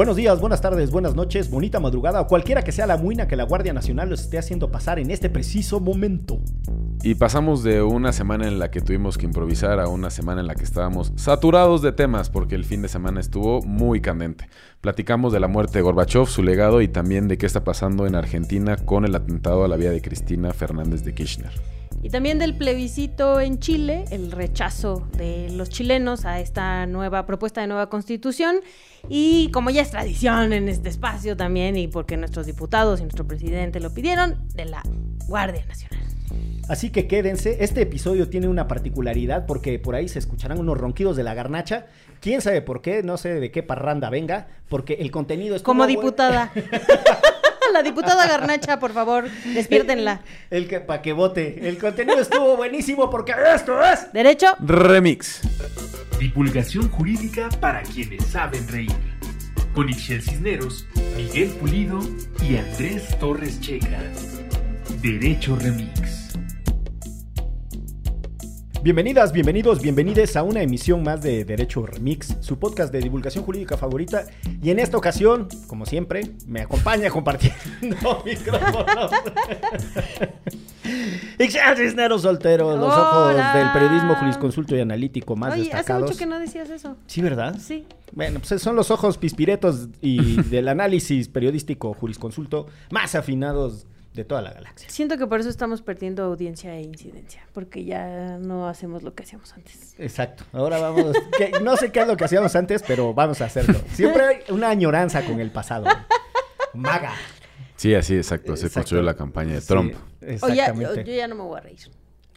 Buenos días, buenas tardes, buenas noches, bonita madrugada o cualquiera que sea la muina que la Guardia Nacional los esté haciendo pasar en este preciso momento. Y pasamos de una semana en la que tuvimos que improvisar a una semana en la que estábamos saturados de temas porque el fin de semana estuvo muy candente. Platicamos de la muerte de Gorbachev, su legado y también de qué está pasando en Argentina con el atentado a la vida de Cristina Fernández de Kirchner. Y también del plebiscito en Chile, el rechazo de los chilenos a esta nueva propuesta de nueva constitución. Y como ya es tradición en este espacio también, y porque nuestros diputados y nuestro presidente lo pidieron, de la Guardia Nacional. Así que quédense, este episodio tiene una particularidad porque por ahí se escucharán unos ronquidos de la garnacha. ¿Quién sabe por qué? No sé de qué parranda venga, porque el contenido es Como diputada. la diputada Garnacha, por favor, despiértenla. El, que para que vote. El contenido estuvo buenísimo porque esto es Derecho. Remix. Divulgación jurídica para quienes saben reír. Con Ixel Cisneros, Miguel Pulido y Andrés Torres Checa. Derecho Remix. Bienvenidas, bienvenidos, bienvenides a una emisión más de Derecho Remix, su podcast de divulgación jurídica favorita. Y en esta ocasión, como siempre, me acompaña compartiendo micrófonos. Ixel Cisneros Soltero, los ojos Hola. del periodismo jurisconsulto y analítico más Oye, hace destacados. mucho que no decías eso. Sí, ¿verdad? Sí. Bueno, pues son los ojos pispiretos y del análisis periodístico jurisconsulto más afinados de toda la galaxia. Siento que por eso estamos perdiendo audiencia e incidencia, porque ya no hacemos lo que hacíamos antes. Exacto. Ahora vamos. que no sé qué es lo que hacíamos antes, pero vamos a hacerlo. Siempre hay una añoranza con el pasado. Maga. Sí, así, exacto. Se construyó la campaña de Sí, Trump. O ya, exactamente. o yo ya no me voy a reír.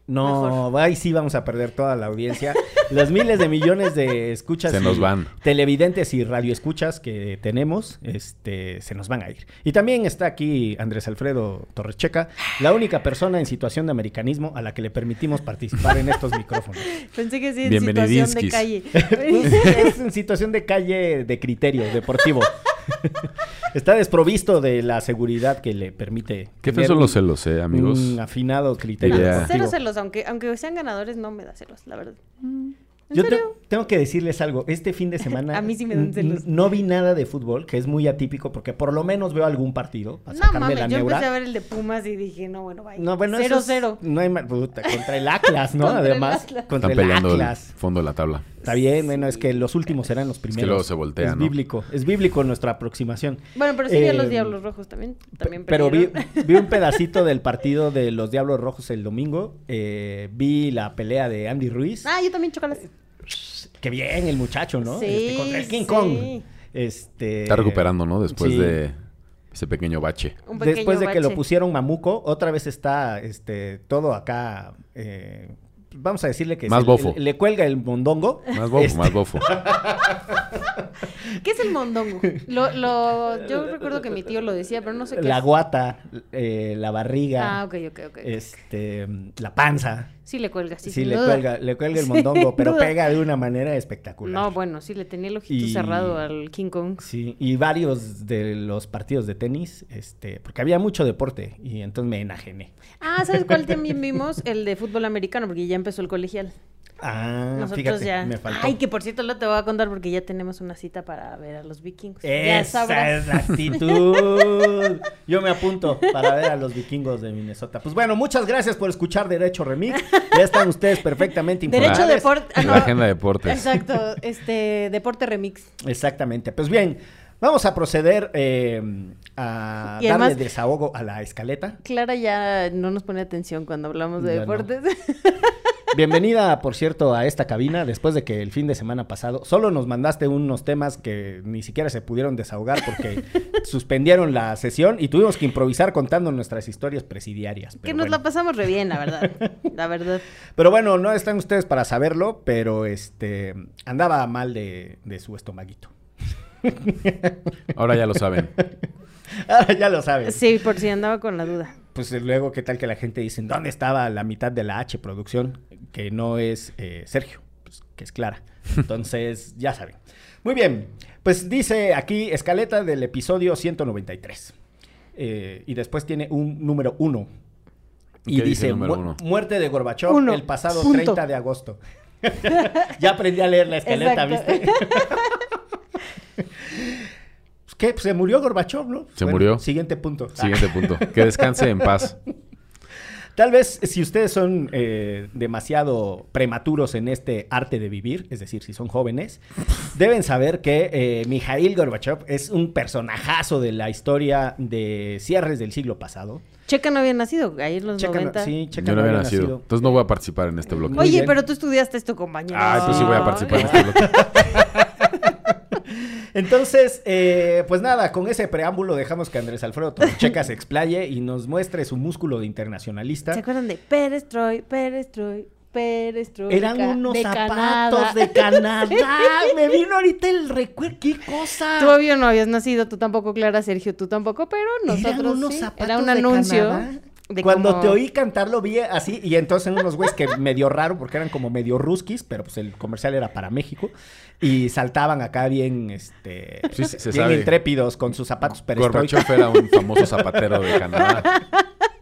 No, ahí sí vamos a perder toda la audiencia. Los miles de millones de escuchas. Se nos van. Televidentes y radioescuchas que tenemos, este, se nos van a ir. Y también está aquí Andrés Alfredo Torrecheca, la única persona en situación de americanismo a la que le permitimos participar en estos micrófonos. Pensé que sí, en situación de calle. es en situación de calle de criterio deportivo. Está desprovisto de la seguridad que le permite. Qué son un- los celos, eh, amigos. Un afinado criterio. Cero celos, aunque, aunque sean ganadores, no me da celos, la verdad. ¿En Yo te- tengo que decirles algo. Este fin de semana A mí sí me dan n- celos. no vi nada de fútbol, que es muy atípico porque por lo menos veo algún partido para No sacarme mames, la yo neura. empecé a ver el de Pumas y dije, no, bueno, vaya. No, bueno, cero, eso es- cero. No hay puta, contra el Atlas, ¿no? Contra el Además, Atlas. contra Están el peleando el fondo de la tabla. Está bien, bueno, es que los últimos serán los primeros. luego se voltea, Es ¿no? bíblico, es bíblico nuestra aproximación. Bueno, pero sí vi a los Eh, Diablos Rojos también. también Pero vi, vi un pedacito del partido de los Diablos Rojos el domingo. eh, vi la pelea de Andy Ruiz. Ah, yo también chocolate. Qué bien el muchacho, ¿no? Sí, Este, contra el King sí. Kong. Este, Está recuperando, ¿no? Después sí. de ese pequeño bache. Un pequeño Después de que lo pusieron mamuco, otra vez está este todo acá. eh, vamos a decirle que Más bofo. Le, le cuelga el mondongo. Más bofo, Este, más bofo. ¿Qué es el mondongo? Lo, lo, yo recuerdo que mi tío lo decía, pero no sé qué La es. guata, eh, la barriga, Ah, ok, ok, ok. este, la panza. Sí le cuelga, sí, Sí, le duda. cuelga, le cuelga el mondongo, pero duda. pega de una manera espectacular. No, bueno, sí le tenía el ojito Y- cerrado al King Kong. Sí, y varios de los partidos de tenis, este, porque había mucho deporte y entonces me enajené. Ah, ¿sabes cuál también vimos? El de fútbol americano, porque ya empezó el colegial. Ah, Nosotros fíjate, ya. me faltó. Ay, que por cierto lo te voy a contar porque ya tenemos una cita para ver a los vikingos. ya Esa sabrás. es la actitud. Yo me apunto para ver a los vikingos de Minnesota. Pues bueno, muchas gracias por escuchar Derecho Remix. Ya están ustedes perfectamente informados. Derecho deporte. ah, La agenda de deportes. Exacto, este, deporte remix. Exactamente. Pues bien, vamos a proceder eh, a Y darle además- desahogo a la escaleta. Clara ya no nos pone atención cuando hablamos de Ya no. deportes. Bienvenida, por cierto, a esta cabina después de que el fin de semana pasado solo nos mandaste unos temas que ni siquiera se pudieron desahogar porque suspendieron la sesión y tuvimos que improvisar contando nuestras historias presidiarias. que nos bueno. la pasamos re bien, la verdad. La verdad. Pero bueno, no están ustedes para saberlo, pero este andaba mal de, de su estomaguito. Ahora ya lo saben. Ahora ya lo sabes. Sí, por si andaba con la duda. Pues luego, ¿qué tal que la gente dice, ¿dónde estaba la mitad de la H producción? Que no es eh, Sergio, pues, que es Clara. Entonces, ya saben. Muy bien, pues dice aquí escaleta del episodio 193. eh, y después tiene un número uno. ¿Y dice dice, el número "Mu- uno?" muerte de Gorbachev Uno. el pasado Punto. 30 de agosto. ya aprendí a leer la escaleta, Exacto. ¿viste? Pues, ¿Qué? Pues se murió Gorbachev, ¿no? Se murió. Siguiente punto. Siguiente punto. Que descanse en paz. Tal vez si ustedes son eh, demasiado prematuros en este arte de vivir, es decir, si son jóvenes, deben saber que eh, Mikhail Gorbachev es un personajazo de la historia de cierres del siglo pasado. Checa no había nacido, ahí en los Checa no- 90. sí, Checa Yo no había nacido. Entonces no voy a participar en este bloque. Oye, pero tú estudiaste esto, compañero. Ay, pues sí voy a participar en este bloque. Entonces, eh, pues nada, con ese preámbulo dejamos que Andrés Alfredo Checa se explaye y nos muestre su músculo de internacionalista. ¿Se acuerdan de Perestroy, Perestroy, Perestroy? Eran unos de zapatos Canadá? de Canadá. Me vino ahorita el recuerdo. ¿Qué cosa? Tú obvio no habías nacido, tú tampoco, Clara, Sergio, tú tampoco, pero nosotros Eran unos sí. zapatos Era un de anuncio. Canadá. De Cuando te oí cantar lo vi así y entonces unos güeyes que medio raro porque eran como medio ruskis, pero pues el comercial era para México y saltaban acá bien este Sí, sí, se bien sabe. intrépidos con sus zapatos perestroika. Gorbachev era un famoso zapatero de Canadá.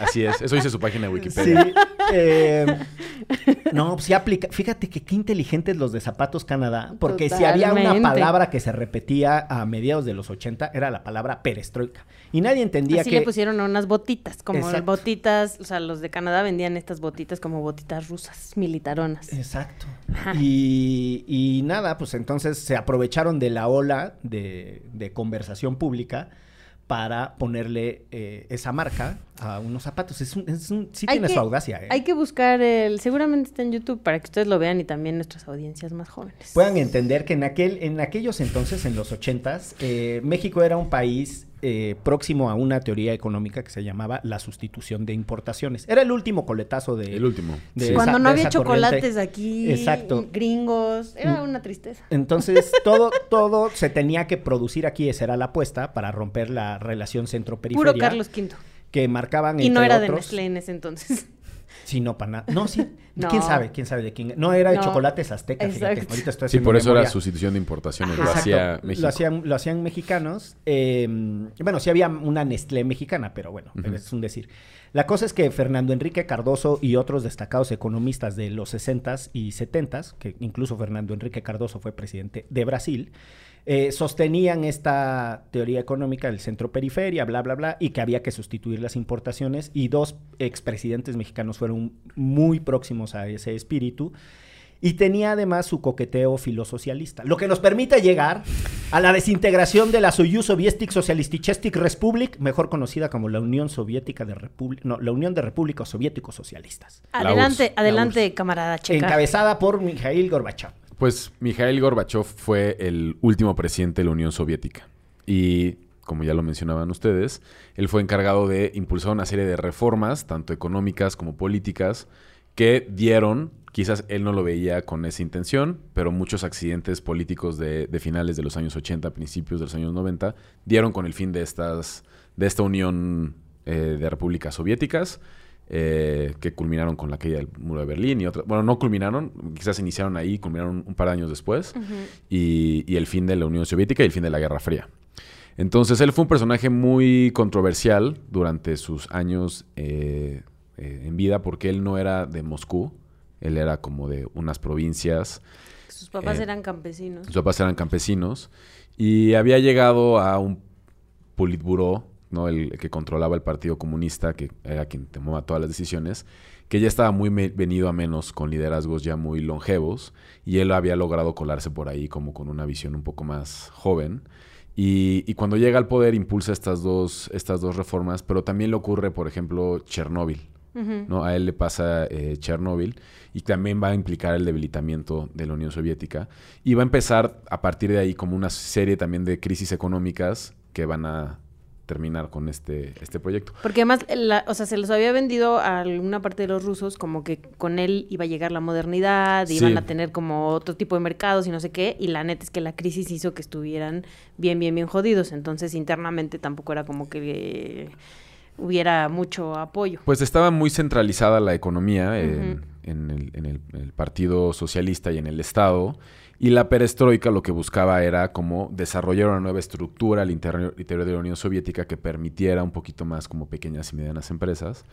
Así es. Eso dice su página de Sí. Wikipedia. eh, no, pues sí aplica. Fíjate que qué inteligentes los de Zapatos Canadá. Porque si había una palabra que se repetía a mediados de los 80, era la palabra perestroika. Y nadie entendía Así que. le pusieron unas botitas, como Exacto. botitas, o sea, los de Canadá vendían estas botitas como botitas rusas, militaronas. Exacto. Y, y nada, pues entonces se aprovecharon de la ola de, de conversación pública para ponerle eh, esa marca a unos zapatos. Es un, es un- sí Hay tiene que- su audacia, ¿eh? Hay que buscar el, seguramente está en YouTube para que ustedes lo vean y también nuestras audiencias más jóvenes. puedan entender que en aquel en aquellos entonces en los ochentas eh, México era un país eh, próximo a una teoría económica que se llamaba la sustitución de importaciones era el último coletazo de El último. de Sí. Cuando no había chocolates corriente. aquí, Exacto. gringos, era Mm. una tristeza. entonces todo todo se tenía que producir aquí esa era la apuesta para romper la relación centro periferia Puro Carlos V. que marcaban Y no era de Nestlé en ese entonces. Sí, no, para nada. No, sí. No. ¿Quién sabe? ¿Quién sabe de quién? No, era de No. chocolates aztecas, fíjate. Ahorita estoy Sí, por eso era memoria. sustitución de importaciones. Lo hacía México. Lo hacían, lo hacían mexicanos. eh, bueno, sí había una Nestlé mexicana, pero bueno, es un decir. La cosa es que Fernando Enrique Cardoso y otros destacados economistas de los 60s y 70s, que incluso Fernando Enrique Cardoso fue presidente de Brasil, eh, sostenían esta teoría económica del centro-periferia, bla, bla, bla, y que había que sustituir las importaciones. Y dos expresidentes mexicanos fueron muy próximos a ese espíritu. Y tenía además su coqueteo filosocialista, lo que nos permite llegar a la desintegración de la Soyuz Soviétic Socialisticestic Republic, mejor conocida como la Unión Soviética de República, no, la Unión de Repúblicos Soviéticos Socialistas, La Adelante, adelante, camarada checa. encabezada por Mikhail Gorbachev. Pues Mikhail Gorbachev fue el último presidente de la Unión Soviética. Y, como ya lo mencionaban ustedes, él fue encargado de impulsar una serie de reformas, tanto económicas como políticas, que dieron, quizás él no lo veía con esa intención, pero muchos accidentes políticos de, de finales de los años 80, principios de los años 90, dieron con el fin de, estas, de esta unión eh, de repúblicas soviéticas eh, que culminaron con la caída del muro de Berlín y otras. Bueno, no culminaron, quizás iniciaron ahí, culminaron un par de años después, y, y el fin de la Unión Soviética y el fin de la Guerra Fría. Entonces, él fue un personaje muy controversial durante sus años eh, eh, en vida, porque él no era de Moscú, él era como de unas provincias. Sus papás eran campesinos. Sus papás eran campesinos y había llegado a un politburó, ¿no? El, el que controlaba el Partido Comunista, que era quien tomaba todas las decisiones, que ya estaba muy venido a menos con liderazgos ya muy longevos y él había logrado colarse por ahí como con una visión un poco más joven. Y, y cuando llega al poder impulsa estas dos, estas dos reformas, pero también le ocurre, por ejemplo, Chernóbil. ¿no? A él le pasa eh, Chernóbil y también va a implicar el debilitamiento de la Unión Soviética y va a empezar a partir de ahí como una serie también de crisis económicas que van a terminar con este, este proyecto. Porque además, la- o sea, se los había vendido a alguna parte de los rusos como que con él iba a llegar la modernidad, Sí. iban a tener como otro tipo de mercados y no sé qué, y la neta es que la crisis hizo que estuvieran bien, bien, bien jodidos, entonces internamente tampoco era como que hubiera mucho apoyo. Pues estaba muy centralizada la economía en, Ujú. en el, en el- el Partido Socialista y en el Estado. Y la perestroika lo que buscaba era como desarrollar una nueva estructura al interior, interior de la Unión Soviética que permitiera un poquito más como pequeñas y medianas empresas.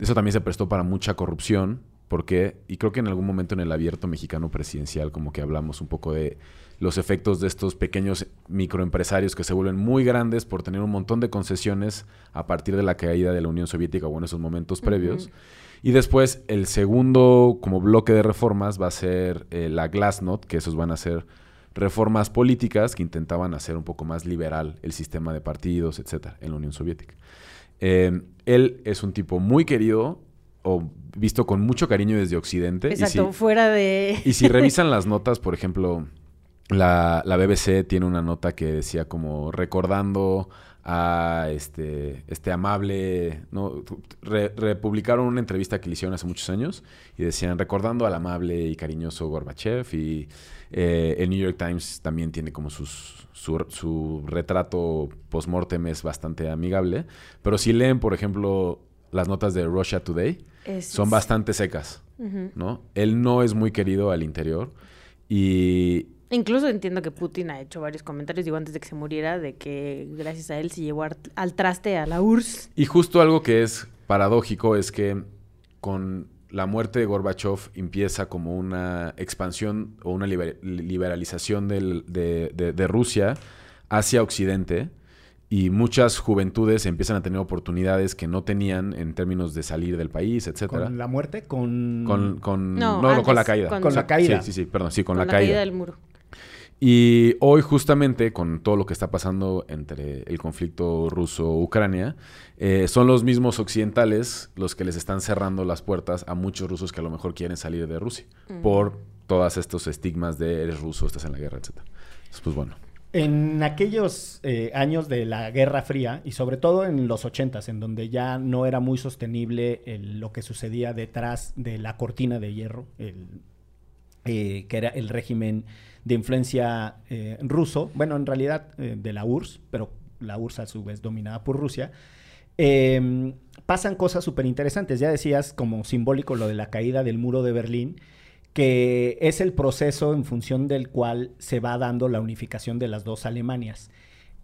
Eso también se prestó para mucha corrupción, porque, y creo que en algún momento en el abierto mexicano presidencial como que hablamos un poco de los efectos de estos pequeños microempresarios que se vuelven muy grandes por tener un montón de concesiones a partir de la caída de la Unión Soviética o en esos momentos previos. Y después el segundo como bloque de reformas va a ser eh, la Glasnost, que esos van a ser reformas políticas que intentaban hacer un poco más liberal el sistema de partidos, etcétera, en la Unión Soviética. Eh, él es un tipo muy querido o visto con mucho cariño desde Occidente. y Exacto, si- fuera de... y si revisan las notas, por ejemplo, la, la BBC tiene una nota que decía como recordando a este, este amable, ¿no? Re- republicaron una entrevista que le hicieron hace muchos años y decían recordando al amable y cariñoso Gorbachev y eh, el New York Times también tiene como sus, su, su retrato post-mortem es bastante amigable, pero si leen, por ejemplo, las notas de Russia Today, Es- son bastante secas. ¿no? Él no es muy querido al interior y Incluso entiendo que Putin ha hecho varios comentarios, digo, antes de que se muriera, de que gracias a él se llevó al traste a la URSS. Y justo algo que es paradójico es que con la muerte de Gorbachev empieza como una expansión o una liber- liberalización del- de, de- de Rusia hacia Occidente y muchas juventudes empiezan a tener oportunidades que no tenían en términos de salir del país, etcétera. Con la muerte, con... Con, con- No, no, no, con la caída. con- Con la caída. Sí, sí, sí, perdón, sí, con, Con, la, caída. del muro. Y hoy justamente con todo lo que está pasando entre el conflicto ruso-Ucrania, eh, son los mismos occidentales los que les están cerrando las puertas a muchos rusos que a lo mejor quieren salir de Rusia por todos estos estigmas de eres ruso, estás en la guerra, etc. Entonces, pues bueno. En aquellos eh, años de la Guerra Fría y sobre todo en los ochentas, en donde ya no era muy sostenible el- lo que sucedía detrás de la cortina de hierro, el, eh, que era el régimen de influencia eh, ruso, bueno, en realidad eh, de la URSS, pero la URSS a su vez dominada por Rusia, eh, pasan cosas súper interesantes. Ya decías como simbólico lo de la caída del muro de Berlín, que es el proceso en función del cual se va dando la unificación de las dos Alemanias.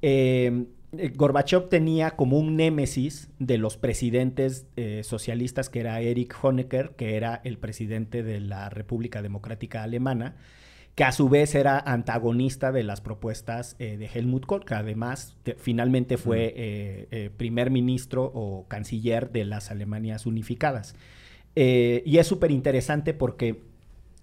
Eh, Gorbachev tenía como un némesis de los presidentes eh, socialistas, que era Erich Honecker, que era el presidente de la República Democrática Alemana, que a su vez era antagonista de las propuestas eh, de Helmut Kohl, que además te- finalmente fue eh, eh, primer ministro o canciller de las Alemanias unificadas. Eh, y es súper interesante porque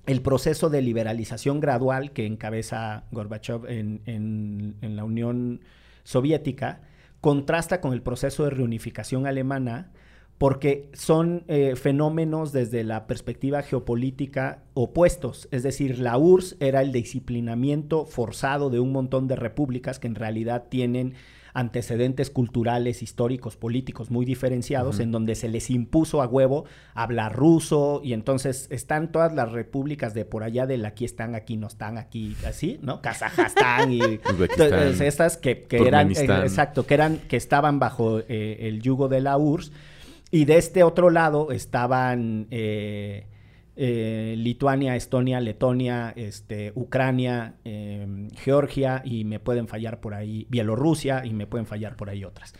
el proceso de liberalización gradual que encabeza Gorbachev en, en- en la Unión Soviética contrasta con el proceso de reunificación alemana porque son eh, fenómenos desde la perspectiva geopolítica opuestos. Es decir, la URSS era el disciplinamiento forzado de un montón de repúblicas que en realidad tienen antecedentes culturales, históricos, políticos muy diferenciados, en donde se les impuso a huevo hablar ruso, y entonces están todas las repúblicas de por allá del aquí están, aquí no están, aquí así, ¿no? Kazajstán y Uzbekistán, estas que, que eran, eh, exacto, que eran, que estaban bajo eh, el yugo de la URSS, y de este otro lado estaban eh, eh, Lituania, Estonia, Letonia, este, Ucrania, eh, Georgia y me pueden fallar por ahí Bielorrusia y me pueden fallar por ahí otras.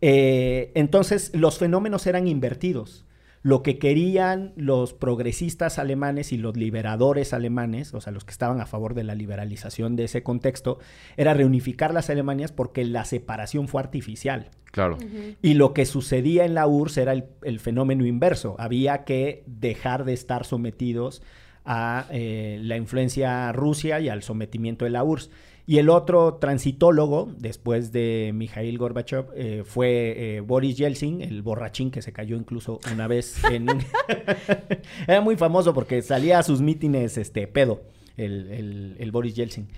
Eh, entonces los fenómenos eran invertidos. Lo que querían los progresistas alemanes y los liberadores alemanes, o sea, los que estaban a favor de la liberalización de ese contexto, era reunificar las Alemanias porque la separación fue artificial. Claro. Y lo que sucedía en la URSS era el, el fenómeno inverso. Había que dejar de estar sometidos a eh, la influencia Rusia y al sometimiento de la URSS. Y el otro transitólogo, después de Mikhail Gorbachev, eh, fue eh, Boris Yeltsin, el borrachín que se cayó incluso una vez en. Era muy famoso porque salía a sus mítines este, pedo, el, el- el Boris Yeltsin.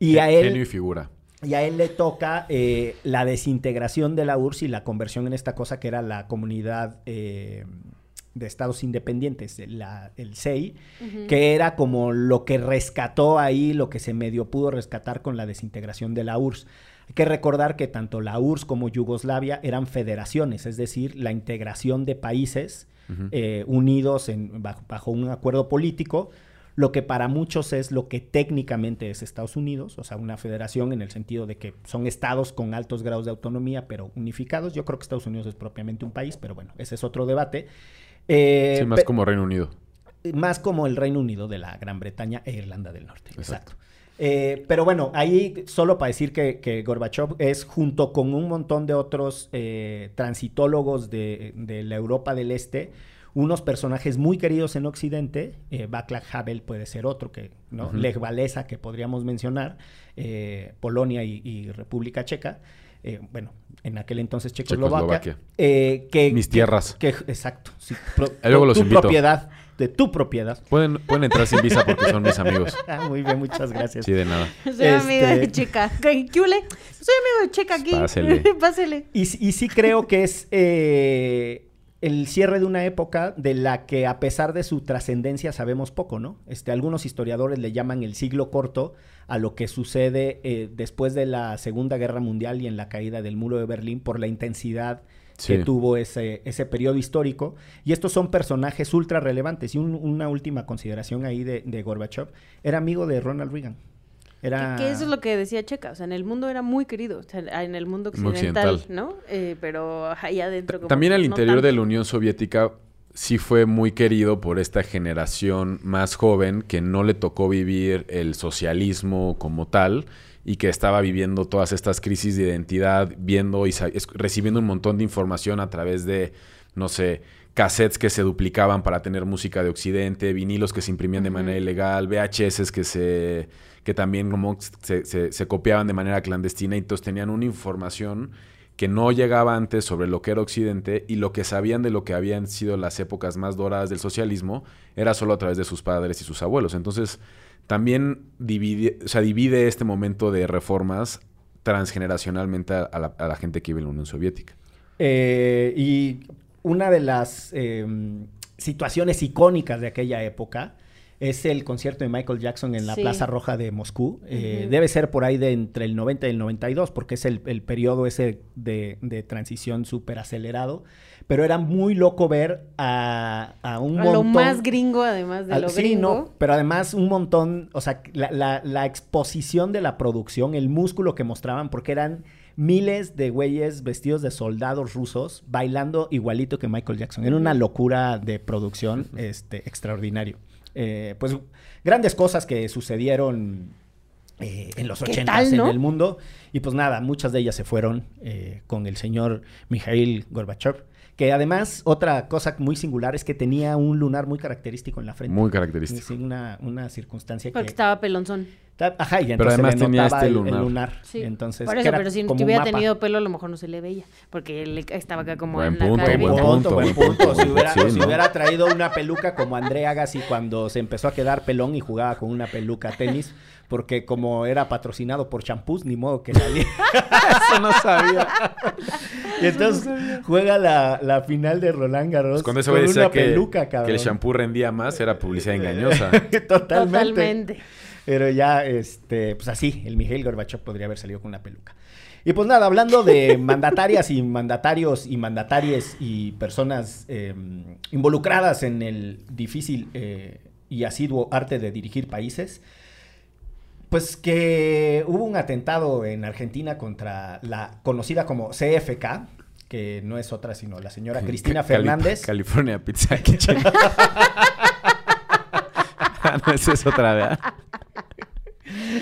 Y a él... Genio y figura. Y a él le toca eh, la desintegración de la URSS y la conversión en esta cosa que era la comunidad de estados independientes, la- el SEI, que era como lo que rescató ahí, lo que se medio pudo rescatar con la desintegración de la URSS. Hay que recordar que tanto la URSS como Yugoslavia eran federaciones, es decir, la integración de países eh, unidos en, bajo, bajo, un acuerdo político, lo que para muchos es lo que técnicamente es Estados Unidos, o sea, una federación en el sentido de que son estados con altos grados de autonomía, pero unificados. Yo creo que Estados Unidos es propiamente un país, pero bueno, ese es otro debate. Eh, sí, más como Reino Unido. Más como el Reino Unido de la Gran Bretaña e Irlanda del Norte. Exacto. Eh, pero bueno, ahí solo para decir que, que, Gorbachev es junto con un montón de otros eh, transitólogos de, de, la Europa del Este, unos personajes muy queridos en Occidente, eh, Václav Havel puede ser otro, que, ¿no? Uh Lech Walesa, que podríamos mencionar, Polonia y, y, República Checa. Eh, bueno, en aquel entonces Checoslovaquia. Checoslovaquia. Eh, que, Mis tierras. Que, exacto. Sí, pro, Luego los tu invito. propiedad de tu propiedad. Pueden, pueden entrar sin visa porque son mis amigos. Ah, muy bien, muchas gracias. Sí, de nada. Soy este... amiga de Checa. ¿Qué hule? Soy amigo de Checa aquí. Pásele. Pásele. Y, y, sí creo que es eh, el cierre de una época de la que a pesar de su trascendencia sabemos poco, ¿no? Este, algunos historiadores le llaman el siglo corto a lo que sucede eh, después de la Segunda Guerra Mundial y en la caída del muro de Berlín por la intensidad Sí. que tuvo ese, ese periodo histórico. Y estos son personajes ultra relevantes. Y un, una última consideración ahí de, de, Gorbachev, era amigo de Ronald Reagan. Era... Que, que, eso es lo que decía Checa, o sea, en el mundo era muy querido, o sea, en el mundo occidental, occidental. ¿no? Eh, pero ahí adentro... Como También al no interior tanto. de la Unión Soviética sí fue muy querido por esta generación más joven que no le tocó vivir el socialismo como tal y que estaba viviendo todas estas crisis de identidad, viendo y recibiendo un montón de información a través de, no sé, cassettes que se duplicaban para tener música de Occidente, vinilos que se imprimían de manera ilegal, VHS que se que también como se, se, se, copiaban de manera clandestina y entonces tenían una información que no llegaba antes sobre lo que era Occidente y lo que sabían de lo que habían sido las épocas más doradas del socialismo era solo a través de sus padres y sus abuelos. Entonces, también divide, o sea, divide este momento de reformas transgeneracionalmente a la, a la gente que vive en la Unión Soviética. Eh, y una de las eh, situaciones icónicas de aquella época es el concierto de Michael Jackson en la sí. Plaza Roja de Moscú. Eh, uh -huh. Debe ser por ahí de entre el 90 y el 92, porque es el, el periodo ese de, de transición súper acelerado. Pero era muy loco ver a, a un a montón... lo más gringo, además de a, lo sí, gringo. No, pero además un montón, o sea, la, la, la exposición de la producción, el músculo que mostraban, porque eran miles de güeyes vestidos de soldados rusos bailando igualito que Michael Jackson. Era una locura de producción este, extraordinario. Eh, pues grandes cosas que sucedieron eh, en los ochentas no? en el mundo y pues nada, muchas de ellas se fueron eh, con el señor Mikhail Gorbachev. Que además, otra cosa muy singular es que tenía un lunar muy característico en la frente. Muy característico. Sí, una, una circunstancia Porque que... estaba pelonzón. Ajá, y entonces pero además le tenía este el, lunar. El lunar. Sí. Entonces, Por eso, pero si hubiera tenido pelo, a lo mejor no se le veía. Porque él estaba acá como buen en punto, la Buen buen punto, buen punto. Si, hubiera, Sí, si ¿no? hubiera traído una peluca como André Agassi cuando se empezó a quedar pelón y jugaba con una peluca tenis, porque como era patrocinado por champús, ni modo que nadie. Eso no sabía. y entonces juega la, la final de Roland Garros Pues cuando ese con una decía que, peluca, cabrón. que el shampoo rendía más, era publicidad engañosa. Totalmente. Totalmente. Pero ya, este, pues así, el Miguel Gorbachev podría haber salido con una peluca. Y pues nada, hablando de mandatarias y mandatarios y mandataries y personas eh, involucradas en el difícil eh, y asiduo arte de dirigir países, pues que hubo un atentado en Argentina contra la conocida como CFK, que no es otra sino la señora Cristina Fernández. California Pizza Kitchen. ah, no, esa es otra, ¿verdad?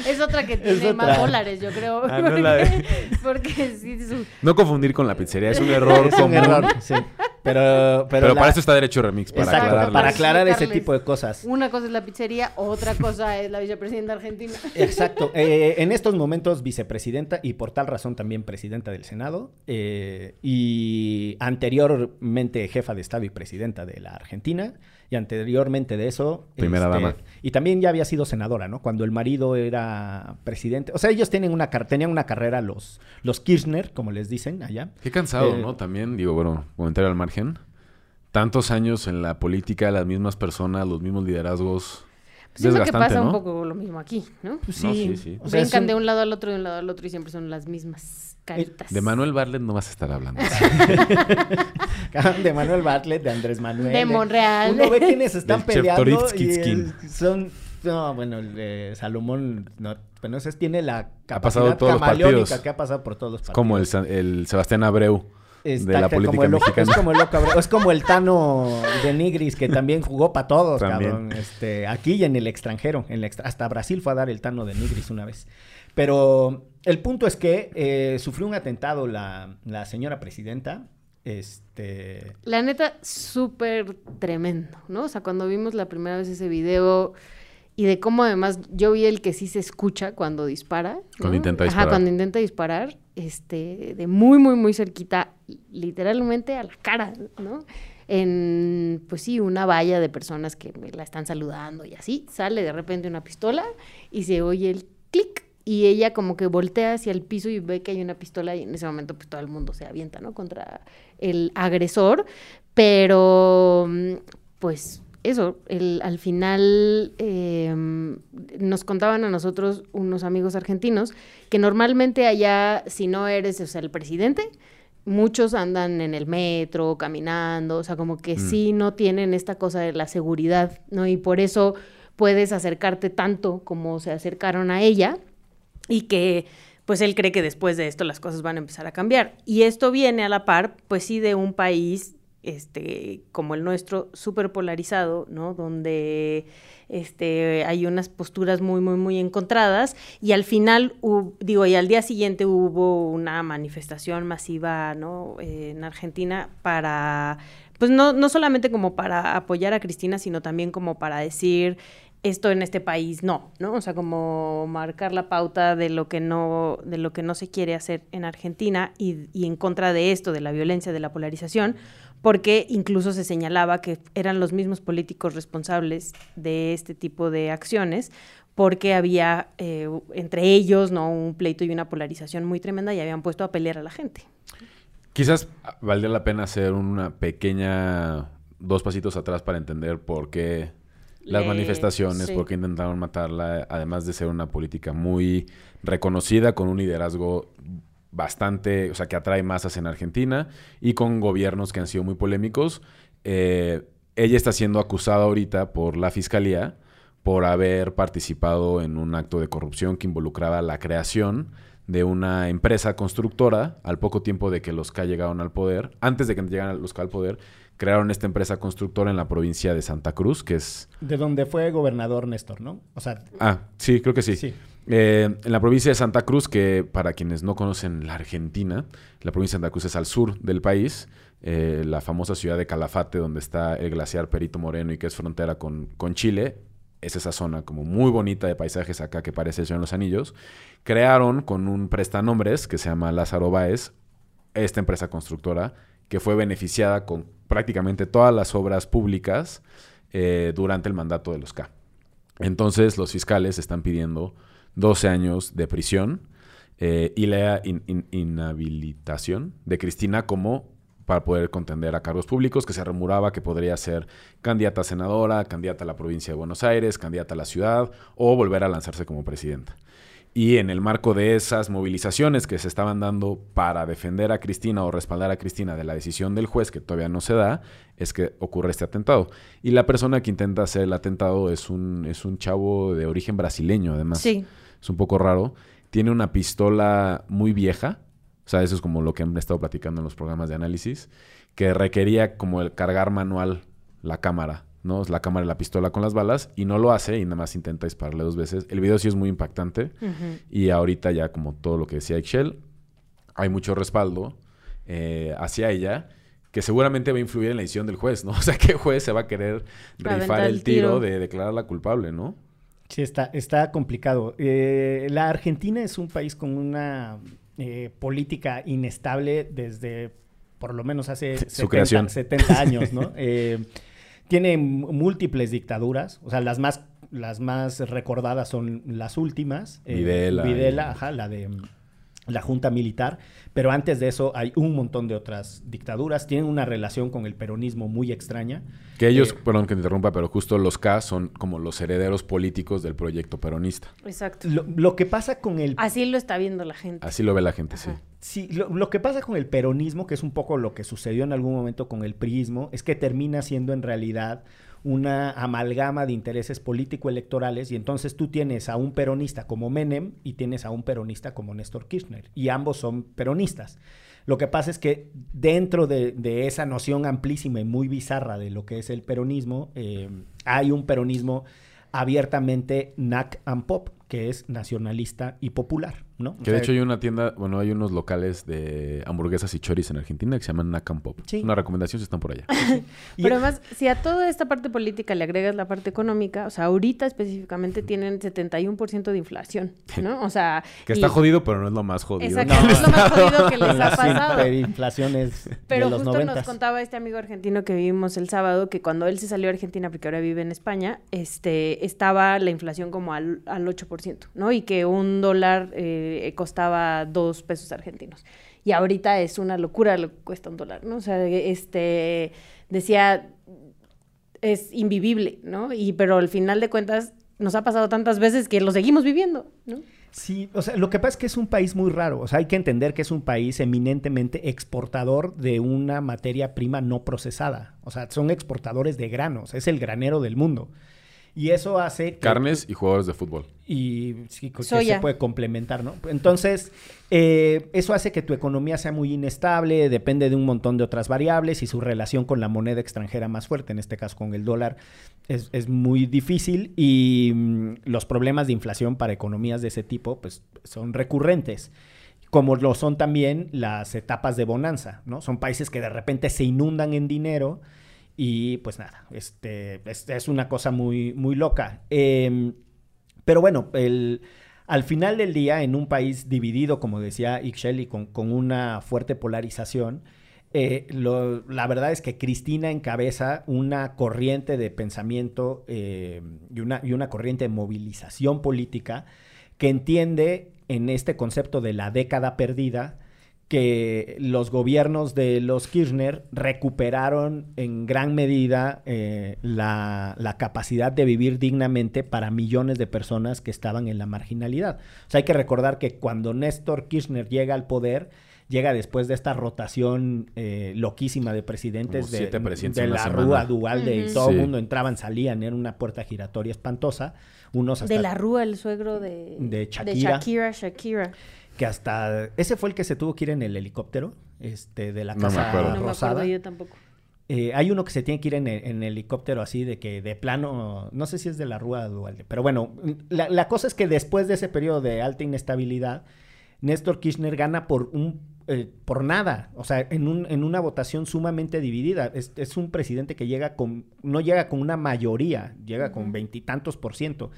Es otra que tiene otra. más dólares, yo creo. Ah, no porque, la de- porque sí, su- No confundir con la pizzería, es un error Es un común. error, sí. Pero, pero, Pero, la- para eso está Derecho Remix, para Exacto, para aclarar ese tipo de cosas. una cosa es la pizzería, otra cosa es la vicepresidenta argentina. Exacto. Eh, en estos momentos vicepresidenta y por tal razón también presidenta del Senado eh, y anteriormente jefa de Estado y presidenta de la Argentina y anteriormente de eso... este, Primera dama. Y también ya había sido senadora, ¿no? Cuando el marido era presidente. O sea, ellos tienen una, car- tenían una carrera, los, los Kirchner, como les dicen allá. Qué cansado, Eh, ¿no? También, digo, bueno, comentario al margen. Tantos años en la política, las mismas personas, los mismos liderazgos. Siento que desgastante, pasa ¿no? un poco lo mismo aquí, ¿no? Pues No, sí. sí, sí. O sea, es Brincan un- de un lado al otro, de un lado al otro y siempre son las mismas caritas. De Manuel Barlet no vas a estar hablando. de Manuel Bartlett, de Andrés Manuel. De Monreal. Uno ve quiénes están Del peleando y Toritsky-Skin. el- son... No, bueno, el de Salomón, no, bueno, ese tiene la Ha pasado capacidad todos los camaleónica partidos. que ha pasado por todos los partidos. como el, el Sebastián Abreu Está de la ca- política como el loco- mexicana. Es como el loco Abreu, es como el Tano de Nigris, que también jugó para todos, También. cabrón. Este, aquí y en el extranjero. En el extra- hasta Brasil fue a dar el Tano de Nigris una vez. Pero el punto es que eh, sufrió un atentado la, la señora presidenta. Este. La neta, súper tremendo, ¿no? O sea, cuando vimos la primera vez ese video y de cómo además yo vi el que sí se escucha cuando dispara. ¿no? Cuando intenta Ajá, disparar. cuando intenta disparar, este, de muy, muy, muy cerquita, literalmente a la cara, ¿no? En, pues sí, una valla de personas que me la están saludando y así, sale de repente una pistola y se oye el clic y ella como que voltea hacia el piso y ve que hay una pistola y en ese momento pues todo el mundo se avienta, ¿no? Contra el agresor, pero mm, pues eso, el, al final eh, nos contaban a nosotros unos amigos argentinos que normalmente allá, si no eres o sea, el presidente, muchos andan en el metro, caminando, o sea, como que sí no tienen esta cosa de la seguridad, ¿no? Y por eso puedes acercarte tanto como se acercaron a ella y que pues él cree que después de esto las cosas van a empezar a cambiar. Y esto viene a la par, pues sí, de un país este, como el nuestro, súper polarizado, ¿no? Donde este, hay unas posturas muy, muy, muy encontradas y al final, digo, y al día siguiente hubo una manifestación masiva, ¿no? En Argentina para, pues no, no solamente como para apoyar a Cristina, sino también como para decir esto en este país no, ¿no? O sea, como marcar la pauta de lo que no, de lo que no se quiere hacer en Argentina y, y en contra de esto, de la violencia, de la polarización, porque incluso se señalaba que eran los mismos políticos responsables de este tipo de acciones, porque había eh, entre ellos, ¿no? Un pleito y una polarización muy tremenda y habían puesto a pelear a la gente. Quizás valdría la pena hacer una pequeña dos pasitos atrás para entender por qué las Le- manifestaciones, sí. por qué intentaron matarla, además de ser una política muy reconocida, con un liderazgo bastante, o sea, que atrae masas en Argentina y con gobiernos que han sido muy polémicos. Eh, ella está siendo acusada ahorita por la fiscalía por haber participado en un acto de corrupción que involucraba la creación de una empresa constructora al poco tiempo de que los K llegaron al poder, antes de que llegaran los K al poder, crearon esta empresa constructora en la provincia de Santa Cruz, que es... De donde fue gobernador Néstor, ¿no? O sea, Ah, sí, creo que sí. Sí. Eh, en la provincia de Santa Cruz, que para quienes no conocen la Argentina, la provincia de Santa Cruz es al sur del país, eh, la famosa ciudad de Calafate, donde está el glaciar Perito Moreno y que es frontera con, con Chile, es esa zona como muy bonita de paisajes acá que parece el Señor de los Anillos, crearon con un prestanombres que se llama Lázaro Báez, esta empresa constructora que fue beneficiada con prácticamente todas las obras públicas eh, durante el mandato de los K. Entonces los fiscales están pidiendo 12 años de prisión eh, y la in- in- inhabilitación de Cristina como para poder contender a cargos públicos, que se rumoraba que podría ser candidata a senadora, candidata a la provincia de Buenos Aires, candidata a la ciudad o volver a lanzarse como presidenta. Y en el marco de esas movilizaciones que se estaban dando para defender a Cristina o respaldar a Cristina de la decisión del juez, que todavía no se da, es que ocurre este atentado. Y la persona que intenta hacer el atentado es un, es un chavo de origen brasileño, además. Sí. Es un poco raro. Tiene una pistola muy vieja. O sea, eso es como lo que han estado platicando en los programas de análisis. Que requería como el cargar manual la cámara, ¿no? La cámara y la pistola con las balas. Y no lo hace y nada más intenta dispararle dos veces. El video sí es muy impactante. Y ahorita ya como todo lo que decía Excel, hay mucho respaldo eh, hacia ella que seguramente va a influir en la decisión del juez, ¿no? O sea, ¿qué juez se va a querer rifar el tiro. de declararla culpable, ¿no? Sí, está, está complicado. Eh, la Argentina es un país con una eh, política inestable desde por lo menos hace Su 70, creación. 70 años, ¿no? Eh, tiene múltiples dictaduras, o sea, las más, las más recordadas son las últimas. Eh, Videla Videla, y- ajá, la de la junta militar, pero antes de eso hay un montón de otras dictaduras, tienen una relación con el peronismo muy extraña. Que ellos, Eh, perdón que te interrumpa, pero justo los K son como los herederos políticos del proyecto peronista. Exacto. Lo, lo que pasa con el Así lo está viendo la gente. Así lo ve la gente, sí. Sí, lo, lo que pasa con el peronismo, que es un poco lo que sucedió en algún momento con el priismo, es que termina siendo en realidad una amalgama de intereses político-electorales y entonces tú tienes a un peronista como Menem y tienes a un peronista como Néstor Kirchner y ambos son peronistas. Lo que pasa es que dentro de, de esa noción amplísima y muy bizarra de lo que es el peronismo, eh, hay un peronismo abiertamente NAC and Pop, que es nacionalista y popular, ¿no? O Que de hecho hay una tienda, bueno, hay unos locales de hamburguesas y choris en Argentina que se llaman Nakam Pop. Sí. Una recomendación si están por allá. y- Pero además, si a toda esta parte política le agregas la parte económica, o sea, ahorita específicamente tienen 71% de inflación, ¿no? O sea... Que está y- jodido, pero no es lo más jodido. Exacto, no es lo más jodido que les ha pasado. hiperinflaciones Pero de los justo nos contaba este amigo argentino que vivimos el sábado que cuando él se salió a Argentina, porque ahora vive en España, este, estaba la inflación como al, al 8%, ¿no? Y que un dólar eh, costaba dos pesos argentinos. Y ahorita es una locura lo que cuesta un dólar, ¿no? O sea, este, decía, es invivible, ¿no? Y pero al final de cuentas nos ha pasado tantas veces que lo seguimos viviendo, ¿no? Sí, o sea, lo que pasa es que es un país muy raro. O sea, hay que entender que es un país eminentemente exportador de una materia prima no procesada. O sea, son exportadores de granos. Es el granero del mundo. Y eso hace que... Carnes y jugadores de fútbol. y sí, que Soya. se puede complementar, ¿no? Entonces, eh, eso hace que tu economía sea muy inestable, depende de un montón de otras variables y su relación con la moneda extranjera más fuerte, en este caso con el dólar, es, es muy difícil y mm, los problemas de inflación para economías de ese tipo, pues, son recurrentes. Como lo son también las etapas de bonanza, ¿no? Son países que de repente se inundan en dinero y pues nada, este, es, una cosa muy, muy loca. Em, pero bueno, el, al final del día, en un país dividido, como decía Ixchel, y con, con una fuerte polarización, eh, la verdad es que Cristina encabeza una corriente de pensamiento eh, y, una, y una corriente de movilización política que entiende en este concepto de la década perdida que los gobiernos de los Kirchner recuperaron en gran medida eh, la, la capacidad de vivir dignamente para millones de personas que estaban en la marginalidad. O sea, hay que recordar que cuando Néstor Kirchner llega al poder, llega después de esta rotación eh, loquísima de presidentes de, de la semana. Rúa, Dualde, y Ujú. todo el Sí. mundo entraban, salían, era una puerta giratoria espantosa. Unos hasta De la Rúa, el suegro de, De Shakira. Shakira, Shakira. Que hasta ese fue el que se tuvo que ir en el helicóptero este de la No me casa acuerdo. No me rosada. acuerdo yo tampoco. Eh, hay uno que se tiene que ir en, el- en helicóptero así de que de plano, no sé si es de la Rúa Dualde, pero bueno, la, la cosa es que después de ese periodo de alta inestabilidad, Néstor Kirchner gana por un eh, por nada, o sea, en, un, en una votación sumamente dividida. Es, es un presidente que llega con, no llega con una mayoría, llega con veintitantos por ciento.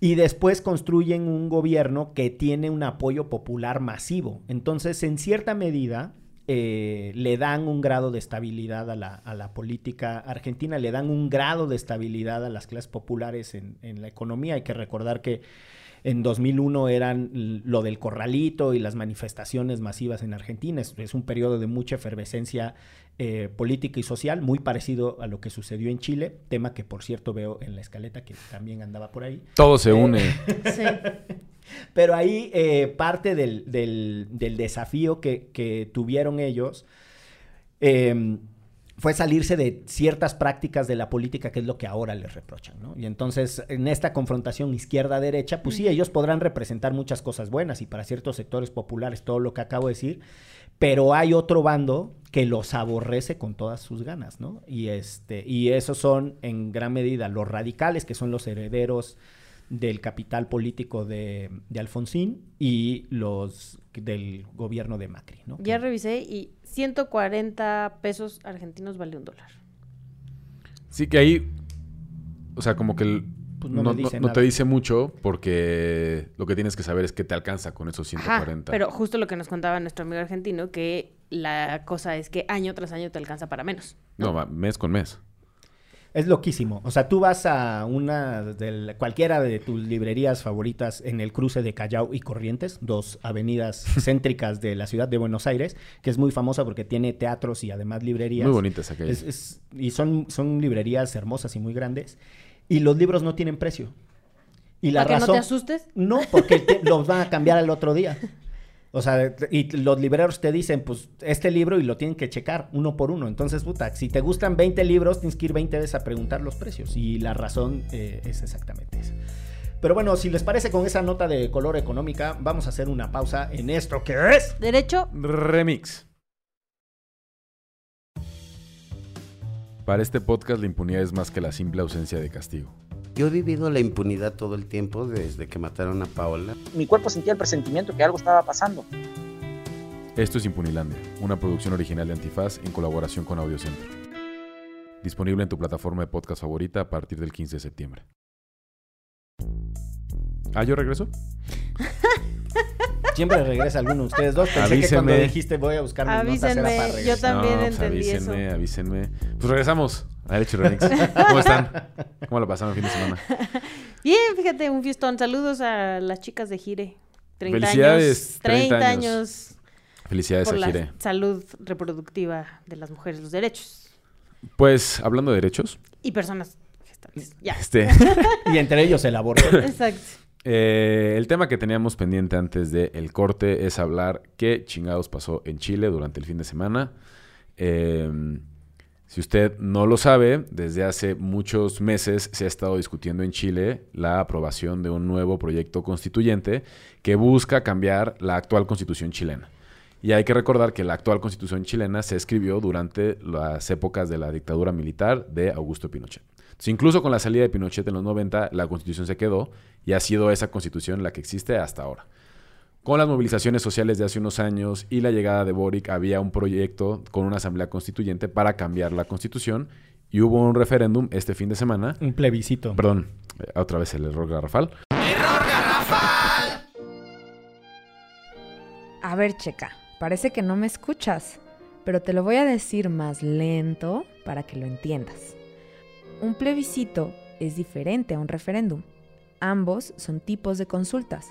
Y después construyen un gobierno que tiene un apoyo popular masivo. Entonces, en cierta medida, eh, le dan un grado de estabilidad a la, a la política argentina, le dan un grado de estabilidad a las clases populares en, en la economía. Hay que recordar que en 2001 eran lo del corralito y las manifestaciones masivas en Argentina. Es, es un periodo de mucha efervescencia eh, política y social, muy parecido a lo que sucedió en Chile, tema que por cierto veo en la escaleta que también andaba por ahí. Todo se une. Sí. Pero ahí eh, parte del, del- del desafío que, que tuvieron ellos eh, fue salirse de ciertas prácticas de la política, que es lo que ahora les reprochan, ¿no? Y entonces, en esta confrontación izquierda-derecha, pues sí, ellos podrán representar muchas cosas buenas y para ciertos sectores populares todo lo que acabo de decir, pero hay otro bando que los aborrece con todas sus ganas, ¿no? Y, este, y esos son en gran medida los radicales, que son los herederos del capital político de, de Alfonsín y los del gobierno de Macri, ¿no? Ya revisé y 140 pesos argentinos vale un dólar. Sí que ahí, o sea, como que el- Pues no te dice mucho porque lo que tienes que saber es que te alcanza con esos Ajá, 140. pero justo lo que nos contaba nuestro amigo argentino, que la cosa es que año tras año te alcanza para menos. No, va mes con mes. Es loquísimo. O sea, tú vas a una de cualquiera de tus librerías favoritas en el cruce de Callao y Corrientes, dos avenidas céntricas de la ciudad de Buenos Aires, que es muy famosa porque tiene teatros y además librerías. Muy bonitas aquellas. Es- es- y son, son librerías hermosas y muy grandes. Y los libros no tienen precio. Y la ¿Para que razón. no te asustes? No, porque te- los van a cambiar al otro día. O sea, y los libreros te dicen, pues, este libro y lo tienen que checar uno por uno. Entonces, puta, si te gustan 20 libros, tienes que ir 20 veces a preguntar los precios. Y la razón eh, es exactamente esa. Pero bueno, si les parece con esa nota de color económica, vamos a hacer una pausa en esto que es. Derecho, Remix. Para este podcast la impunidad es más que la simple ausencia de castigo. Yo he vivido la impunidad todo el tiempo desde que mataron a Paola. mi cuerpo sentía el presentimiento que algo estaba pasando. Esto es Impunilandia, una producción original de Antifaz en colaboración con Audiocentro. Disponible en tu plataforma de podcast favorita a partir del 15 de septiembre. Ah, ¿yo regreso? Siempre regresa alguno de ustedes dos. Pensé que Avísenme. cuando dijiste voy a buscar mis notas era Avísenme, para yo regresar. También no, pues entendí avísenme, eso. avísenme. Pues regresamos Remix. ¿Cómo están? ¿Cómo lo pasaron el fin de semana? Bien, fíjate, un fiestón. Saludos a las chicas de Gire. 30 Felicidades, años. 30, 30 años. años. Felicidades por a la Gire. salud reproductiva de las mujeres, los derechos. Pues, hablando de derechos, Y personas gestantes. Ya. este... Y entre ellos el aborto. Exacto. Eh, el tema que teníamos pendiente antes del corte es hablar qué chingados pasó en Chile durante el fin de semana. Eh, si usted no lo sabe, desde hace muchos meses se ha estado discutiendo en Chile la aprobación de un nuevo proyecto constituyente que busca cambiar la actual constitución chilena. Y hay que recordar que la actual constitución chilena se escribió durante las épocas de la dictadura militar de Augusto Pinochet. Incluso con la salida de Pinochet en los 90, la constitución se quedó y ha sido esa constitución la que existe hasta ahora. Con las movilizaciones sociales de hace unos años y la llegada de Boric, había un proyecto con una asamblea constituyente para cambiar la constitución y hubo un referéndum este fin de semana. Un plebiscito. Perdón, eh, otra vez el error garrafal. A ver, checa, parece que no me escuchas, pero te lo voy a decir más lento para que lo entiendas. Un plebiscito es diferente a un referéndum. Ambos son tipos de consultas,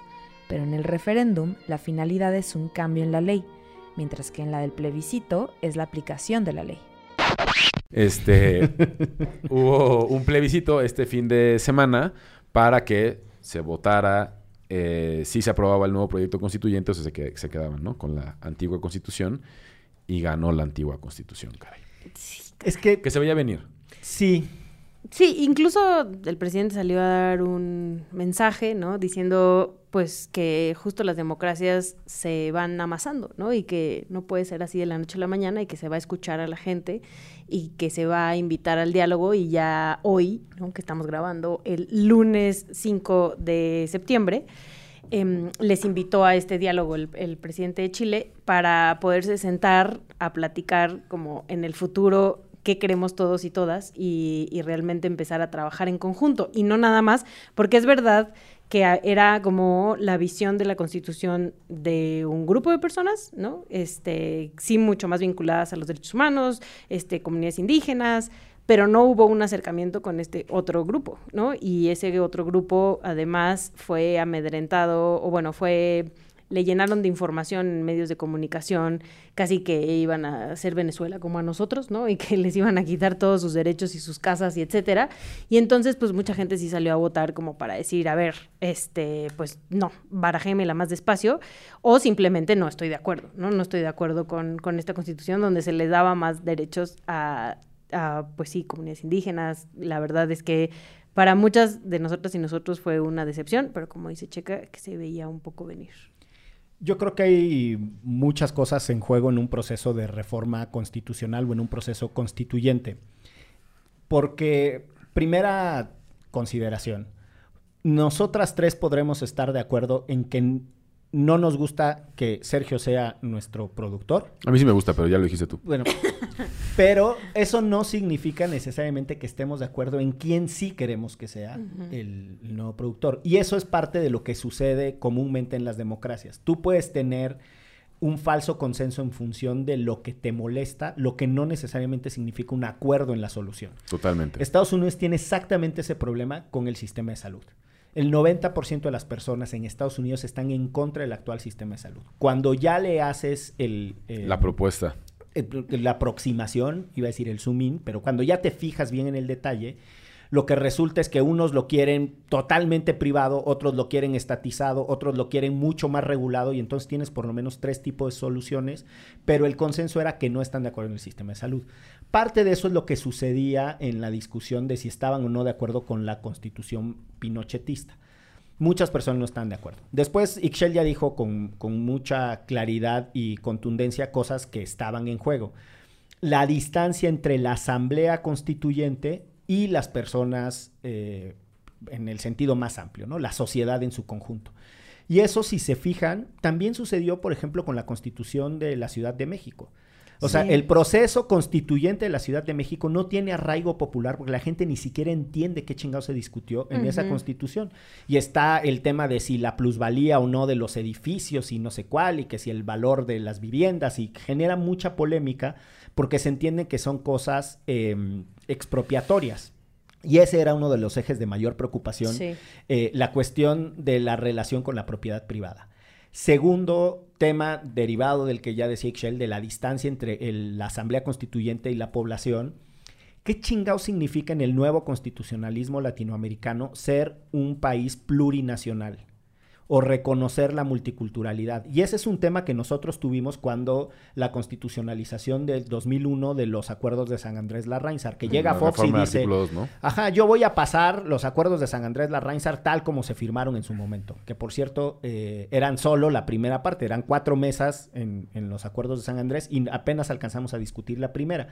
pero en el referéndum la finalidad es un cambio en la ley, mientras que en la del plebiscito es la aplicación de la ley. Este hubo un plebiscito este fin de semana para que se votara eh, si se aprobaba el nuevo proyecto constituyente o si se, que- se quedaban ¿no? con la antigua constitución y ganó la antigua constitución, caray. Es que Que se veía venir. sí, Sí, incluso el presidente salió a dar un mensaje, ¿no? Diciendo, pues, que justo las democracias se van amasando, ¿no? Y que no puede ser así de la noche a la mañana y que se va a escuchar a la gente y que se va a invitar al diálogo y ya hoy, ¿no? Que estamos grabando el lunes 5 de septiembre, em, les invitó a este diálogo el presidente de Chile para poderse sentar a platicar como en el futuro qué queremos todos y todas y, y realmente empezar a trabajar en conjunto y no nada más, porque es verdad que era como la visión de la constitución de un grupo de personas, ¿no? Este, sí mucho más vinculadas a los derechos humanos, este, comunidades indígenas, pero no hubo un acercamiento con este otro grupo, ¿no? Y ese otro grupo además fue amedrentado, o bueno, fue le llenaron de información en medios de comunicación, casi que iban a hacer Venezuela como a nosotros, ¿no? Y que les iban a quitar todos sus derechos y sus casas y etcétera. Y entonces, pues mucha gente sí salió a votar como para decir, a ver, este, pues no, barajémela más despacio, o simplemente no estoy de acuerdo, ¿no? No estoy de acuerdo con, con esta constitución donde se les daba más derechos a, a, pues sí, comunidades indígenas. La verdad es que para muchas de nosotras y nosotros fue una decepción, pero como dice Checa, que se veía un poco venir. Yo creo que hay muchas cosas en juego en un proceso de reforma constitucional o en un proceso constituyente. Porque, primera consideración, nosotras tres podremos estar de acuerdo en que no nos gusta que Sergio sea nuestro productor. A mí sí me gusta, pero ya lo dijiste tú. Bueno, pero eso no significa necesariamente que estemos de acuerdo en quién sí queremos que sea el, el nuevo productor. Y eso es parte de lo que sucede comúnmente en las democracias. Tú puedes tener un falso consenso en función de lo que te molesta, lo que no necesariamente significa un acuerdo en la solución. Totalmente. Estados Unidos tiene exactamente ese problema con el sistema de salud. El 90% de las personas en Estados Unidos están en contra del actual sistema de salud. Cuando ya le haces el... eh, La propuesta. el- la aproximación, iba a decir el zoom in, pero cuando ya te fijas bien en el detalle, lo que resulta es que unos lo quieren totalmente privado, otros lo quieren estatizado, otros lo quieren mucho más regulado y entonces tienes por lo menos tres tipos de soluciones, pero el consenso era que no están de acuerdo en el sistema de salud. Parte de eso es lo que sucedía en la discusión de si estaban o no de acuerdo con la constitución pinochetista. Muchas personas no están de acuerdo. Después, Ixchel ya dijo con, con mucha claridad y contundencia cosas que estaban en juego. La distancia entre la asamblea constituyente y las personas eh, en el sentido más amplio, ¿no? La sociedad en su conjunto. Y eso, si se fijan, también sucedió, por ejemplo, con la constitución de la Ciudad de México. O sea, el proceso constituyente de la Ciudad de México no tiene arraigo popular porque la gente ni siquiera entiende qué chingado se discutió en esa constitución. Y está el tema de si la plusvalía o no de los edificios y no sé cuál, y que si el valor de las viviendas, y genera mucha polémica porque se entiende que son cosas eh, expropiatorias. Y ese era uno de los ejes de mayor preocupación Sí. eh, la cuestión de la relación con la propiedad privada. Segundo tema derivado del que ya decía Ixchel, de la distancia entre la Asamblea Constituyente y la población. ¿Qué chingado significa en el nuevo constitucionalismo latinoamericano ser un país plurinacional? O reconocer la multiculturalidad. Y ese es un tema que nosotros tuvimos cuando la constitucionalización del 2001 de los acuerdos de San Andrés Larrainzar, que llega La Fox y dice, ¿no? ajá, yo voy a pasar los acuerdos de San Andrés Larrainzar tal como se firmaron en su momento, que por cierto eh, eran solo la primera parte, eran cuatro mesas en, en los acuerdos de San Andrés y apenas alcanzamos a discutir la primera.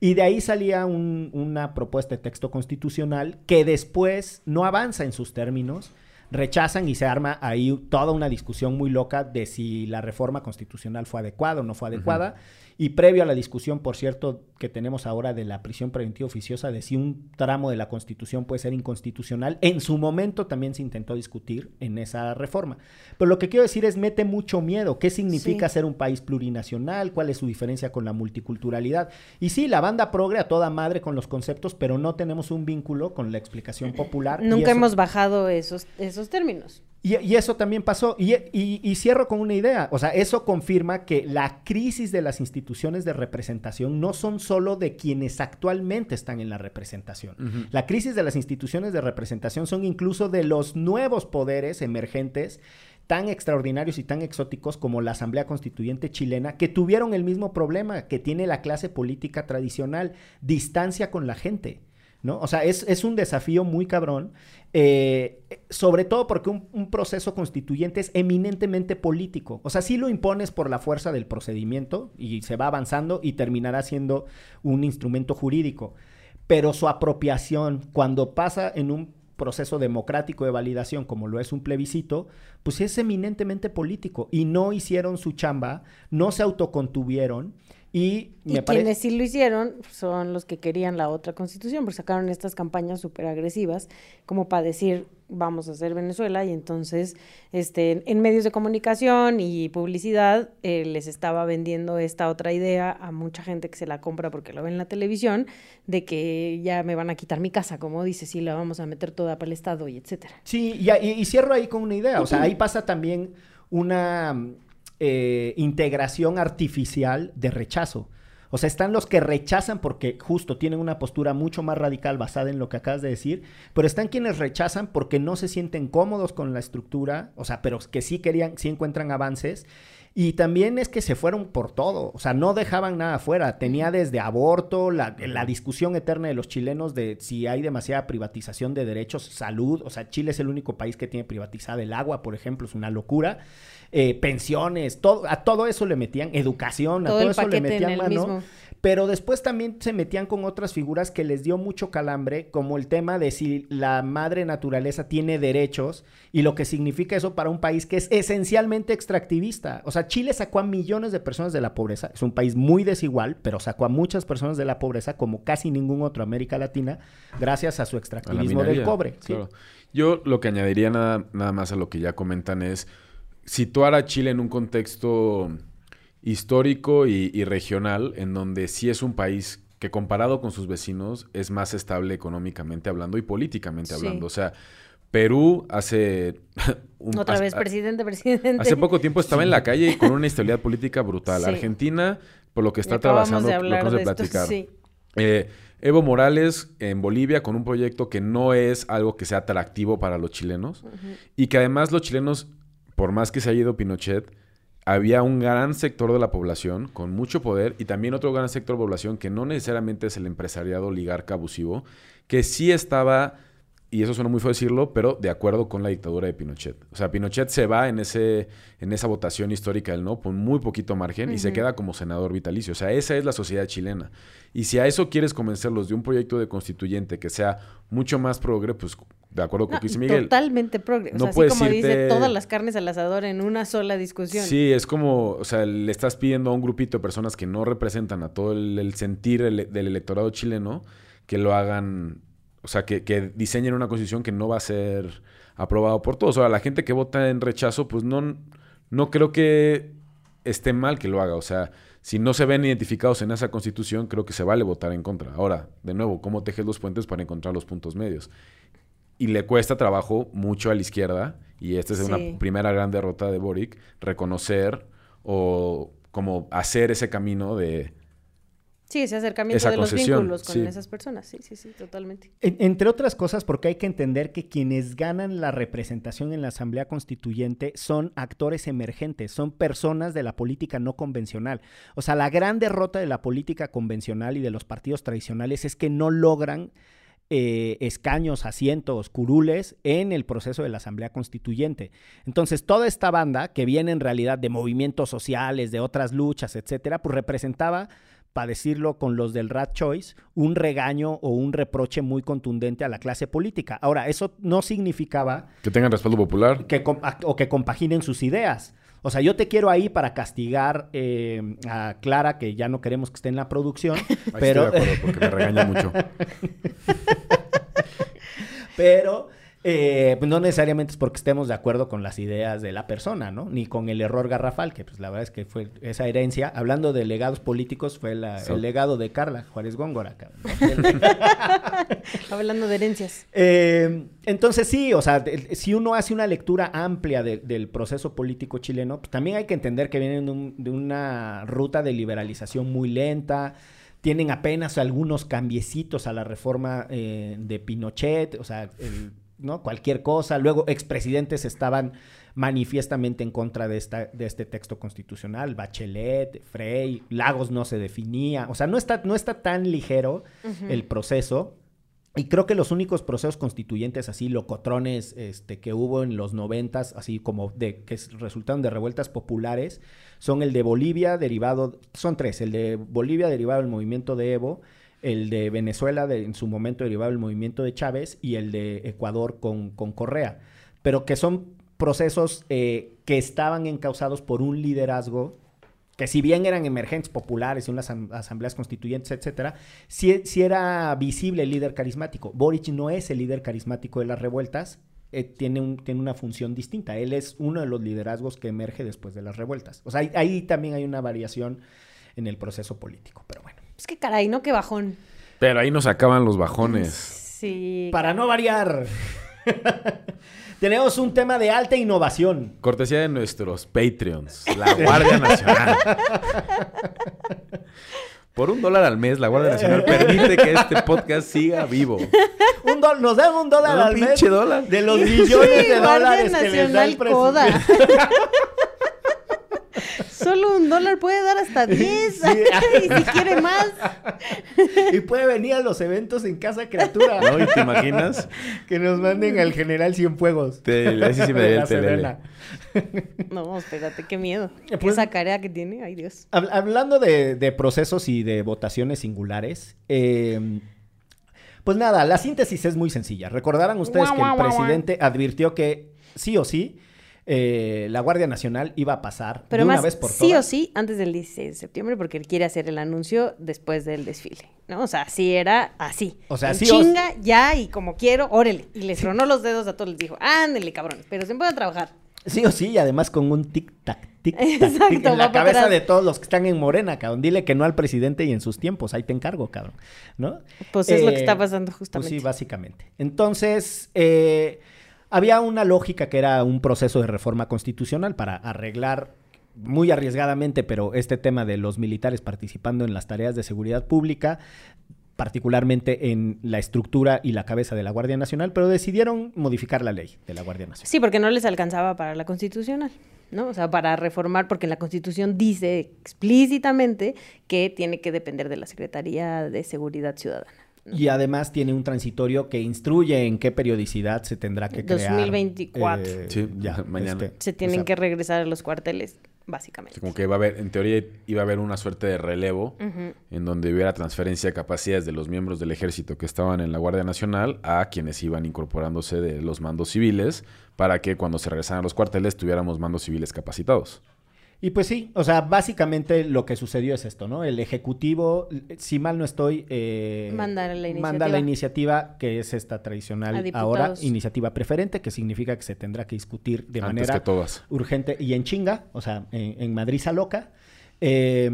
Y de ahí salía un- una propuesta de texto constitucional que después no avanza en sus términos, rechazan y se arma ahí toda una discusión muy loca de si la reforma constitucional fue adecuada o no fue adecuada. Y previo a la discusión, por cierto, que tenemos ahora de la prisión preventiva oficiosa, de si un tramo de la Constitución puede ser inconstitucional, en su momento también se intentó discutir en esa reforma. Pero lo que quiero decir es, mete mucho miedo. ¿Qué significa Sí. ser un país plurinacional? ¿Cuál es su diferencia con la multiculturalidad? Y sí, la banda progre a toda madre con los conceptos, pero no tenemos un vínculo con la explicación popular. y Nunca hemos bajado esos, esos términos. Y, y eso también pasó. Y, y- y cierro con una idea. O sea, eso confirma que la crisis de las instituciones de representación no son solo de quienes actualmente están en la representación. La crisis de las instituciones de representación son incluso de los nuevos poderes emergentes tan extraordinarios y tan exóticos como la Asamblea Constituyente chilena, que tuvieron el mismo problema que tiene la clase política tradicional, distancia con la gente. ¿no? O sea, es, es un desafío muy cabrón, eh, sobre todo porque un, un proceso constituyente es eminentemente político. O sea, sí lo impones por la fuerza del procedimiento y se va avanzando y terminará siendo un instrumento jurídico. Pero su apropiación, cuando pasa en un proceso democrático de validación como lo es un plebiscito, pues es eminentemente político y no hicieron su chamba, no se autocontuvieron y quienes sí lo hicieron son los que querían la otra constitución, porque sacaron estas campañas súper agresivas, como para decir, vamos a hacer Venezuela, y entonces este, en medios de comunicación y publicidad eh, les estaba vendiendo esta otra idea a mucha gente que se la compra porque lo ve en la televisión, de que ya me van a quitar mi casa, como dice, sí, la vamos a meter toda para el Estado y etcétera. Sí, y, y- y cierro ahí con una idea. O sea, ahí pasa también una eh, integración artificial de rechazo. O sea, están los que rechazan porque justo tienen una postura mucho más radical basada en lo que acabas de decir, pero están quienes rechazan porque no se sienten cómodos con la estructura, o sea, pero que sí querían, sí encuentran avances. Y también es que se fueron por todo, o sea, no dejaban nada afuera. Tenía desde aborto, la, la discusión eterna de los chilenos de si hay demasiada privatización de derechos, salud. O sea, Chile es el único país que tiene privatizada el agua, por ejemplo, es una locura. Eh, pensiones, todo, a todo eso le metían, educación, a Todo eso le metían mano. mismo. Pero después también se metían con otras figuras que les dio mucho calambre, como el tema de si la madre naturaleza tiene derechos y lo que significa eso para un país que es esencialmente extractivista. O sea, Chile sacó a millones de personas de la pobreza. Es un país muy desigual, pero sacó a muchas personas de la pobreza como casi ningún otro América Latina gracias a su A extractivismo del cobre. ¿sí? claro. Yo lo que añadiría nada, nada más a lo que ya comentan es situar a Chile en un contexto histórico y, y regional en donde sí es un país que comparado con sus vecinos es más estable económicamente hablando y políticamente Sí. hablando. O sea, Perú hace... un- Otra hace- vez, presidente, presidente. Hace poco tiempo estaba en la calle con una inestabilidad política brutal. Sí. Argentina, por lo que Y está de lo hablar acabamos de platicar. sí. Eh, Evo Morales en Bolivia con un proyecto que no es algo que sea atractivo para los chilenos y que además los chilenos, por más que se haya ido Pinochet, había un gran sector de la población con mucho poder y también otro gran sector de población que no necesariamente es el empresariado oligarca abusivo, que sí estaba, y eso suena muy feo decirlo, pero de acuerdo con la dictadura de Pinochet. O sea, Pinochet se va en, ese, en esa votación histórica del no, con muy poquito margen y se queda como senador vitalicio. O sea, esa es la sociedad chilena. Y si a eso quieres convencerlos de un proyecto de constituyente que sea mucho más progre, pues de acuerdo con No, lo que dice y Miguel. Totalmente progre. O No sea, así como dice irte- todas las carnes al asador en una sola discusión. Sí, es como, o sea, le estás pidiendo a un grupito de personas que no representan a todo el, el sentir del electorado chileno que lo hagan, o sea, que, que diseñen una constitución que no va a ser aprobado por todos. Ahora, la gente que vota en rechazo, pues no, no creo que esté mal que lo haga. O sea, si no se ven identificados en esa constitución, creo que se vale votar en contra. Ahora, de nuevo, ¿cómo tejes los puentes para encontrar los puntos medios? Y le cuesta trabajo mucho a la izquierda, y esta es Sí. una primera gran derrota de Boric, reconocer o como hacer ese camino de... Sí, ese acercamiento Esa de los vínculos con sí. esas personas. Sí, sí, sí, totalmente. En- entre otras cosas, porque hay que entender que quienes ganan la representación en la Asamblea Constituyente son actores emergentes, son personas de la política no convencional. O sea, la gran derrota de la política convencional y de los partidos tradicionales es que no logran eh, escaños, asientos, curules en el proceso de la Asamblea Constituyente. Entonces, toda esta banda, que viene en realidad de movimientos sociales, de otras luchas, etcétera, pues representaba para decirlo con los del Rat Choice, un regaño o un reproche muy contundente a la clase política. Ahora, eso no significaba Que tengan respaldo popular. que o que compaginen sus ideas. O sea, yo te quiero ahí para castigar eh, a Clara, que ya no queremos que esté en la producción, Ahí pero, estoy de acuerdo, porque me regaña mucho. pero eh, pues no necesariamente es porque estemos de acuerdo con las ideas de la persona, ¿no? Ni con el error garrafal, que pues la verdad es que fue esa herencia. Hablando de legados políticos, fue la- So- el legado de Carla Juárez Góngora. Hablando de herencias. Eh, entonces sí, o sea, de- si uno hace una lectura amplia de- del proceso político chileno, pues también hay que entender que vienen de, un- de una ruta de liberalización muy lenta, tienen apenas algunos cambiecitos a la reforma eh, de Pinochet, o sea, el- ¿no? cualquier cosa. Luego expresidentes estaban manifiestamente en contra de, esta, de este texto constitucional, Bachelet, Frey, Lagos no se definía, o sea, no está, no está tan ligero el proceso. Y creo que los únicos procesos constituyentes así locotrones este, que hubo en los noventas, así como de que resultaron de revueltas populares, son el de Bolivia derivado, son tres, el de Bolivia derivado del movimiento de Evo, el de Venezuela de- en su momento derivado del movimiento de Chávez y el de Ecuador con, con Correa, pero que son procesos eh, que estaban encausados por un liderazgo que si bien eran emergentes populares y unas asam- asambleas constituyentes, etcétera, sí, sí era visible el líder carismático. Boric no es el líder carismático de las revueltas, eh, tiene, un- tiene una función distinta. Él es uno de los liderazgos que emerge después de las revueltas. O sea, ahí, ahí también hay una variación en el proceso político, pero bueno. Es que caray, ¿no? Qué bajón. Pero ahí nos acaban los bajones. Sí. Para no variar, tenemos un tema de alta innovación. Cortesía de nuestros Patreons, la Guardia Nacional. Por un dólar al mes, la Guardia Nacional permite que este podcast siga vivo. Un dol- nos dan un dólar Un al mes pinche dólar. de los millones Sí, de Guardia dólares que les da el Nacional Coda. Solo un dólar puede dar hasta 10. y si quiere más. Y puede venir a los eventos en Casa Criatura. ¿No? ¿Y te imaginas? Que nos manden al general Cienfuegos. Te- ese sí me De la. No, espérate, qué miedo. Pues- Esa carea que tiene, ay Dios. Hab- Hablando de, de procesos y de votaciones singulares, eh, pues nada, la síntesis es muy sencilla. Recordarán ustedes que el presidente advirtió que sí o sí eh, la Guardia Nacional iba a pasar Pero de una más, vez por sí todas. o sí, antes del 16 de septiembre, porque él quiere hacer el anuncio después del desfile, ¿no? O sea, sí era así. O sea, En sí o- chinga, ya, y como quiero, órale. Y les tronó los dedos a todos, les dijo, ándele, cabrones, pero se pueden trabajar. Sí o sí, y además con un tic-tac, tic-tac, Exacto, tic, en la cabeza atrás. de todos los que están en Morena, cabrón. Dile que no al presidente y en sus tiempos, ahí te encargo, cabrón. ¿No? Pues es lo que Eh, está pasando Pues justamente. sí, básicamente. Entonces, eh, había una lógica que era un proceso de reforma constitucional para arreglar muy arriesgadamente, pero este tema de los militares participando en las tareas de seguridad pública, particularmente en la estructura y la cabeza de la Guardia Nacional, pero decidieron modificar la ley de la Guardia Nacional. Sí, porque no les alcanzaba para la constitucional, ¿no? O sea, para reformar, porque la constitución dice explícitamente que tiene que depender de la Secretaría de Seguridad Ciudadana. Y además tiene un transitorio que instruye en qué periodicidad se tendrá que crear. 2024. eh, Sí, ya, mañana. este, Se tienen o sea, que regresar a los cuarteles, básicamente. Como que va a haber, en teoría, iba a haber una suerte de relevo en donde hubiera transferencia de capacidades de los miembros del ejército que estaban en la Guardia Nacional a quienes iban incorporándose de los mandos civiles para que cuando se regresaran a los cuarteles tuviéramos mandos civiles capacitados. Y pues sí, o sea, básicamente lo que sucedió es esto, ¿no? El Ejecutivo, si mal no estoy, eh, Manda la manda iniciativa. la iniciativa, que es esta A tradicional ahora, iniciativa preferente, que significa que se tendrá que discutir de Antes manera urgente y en chinga, o sea, en, en Madrid loca. Eh,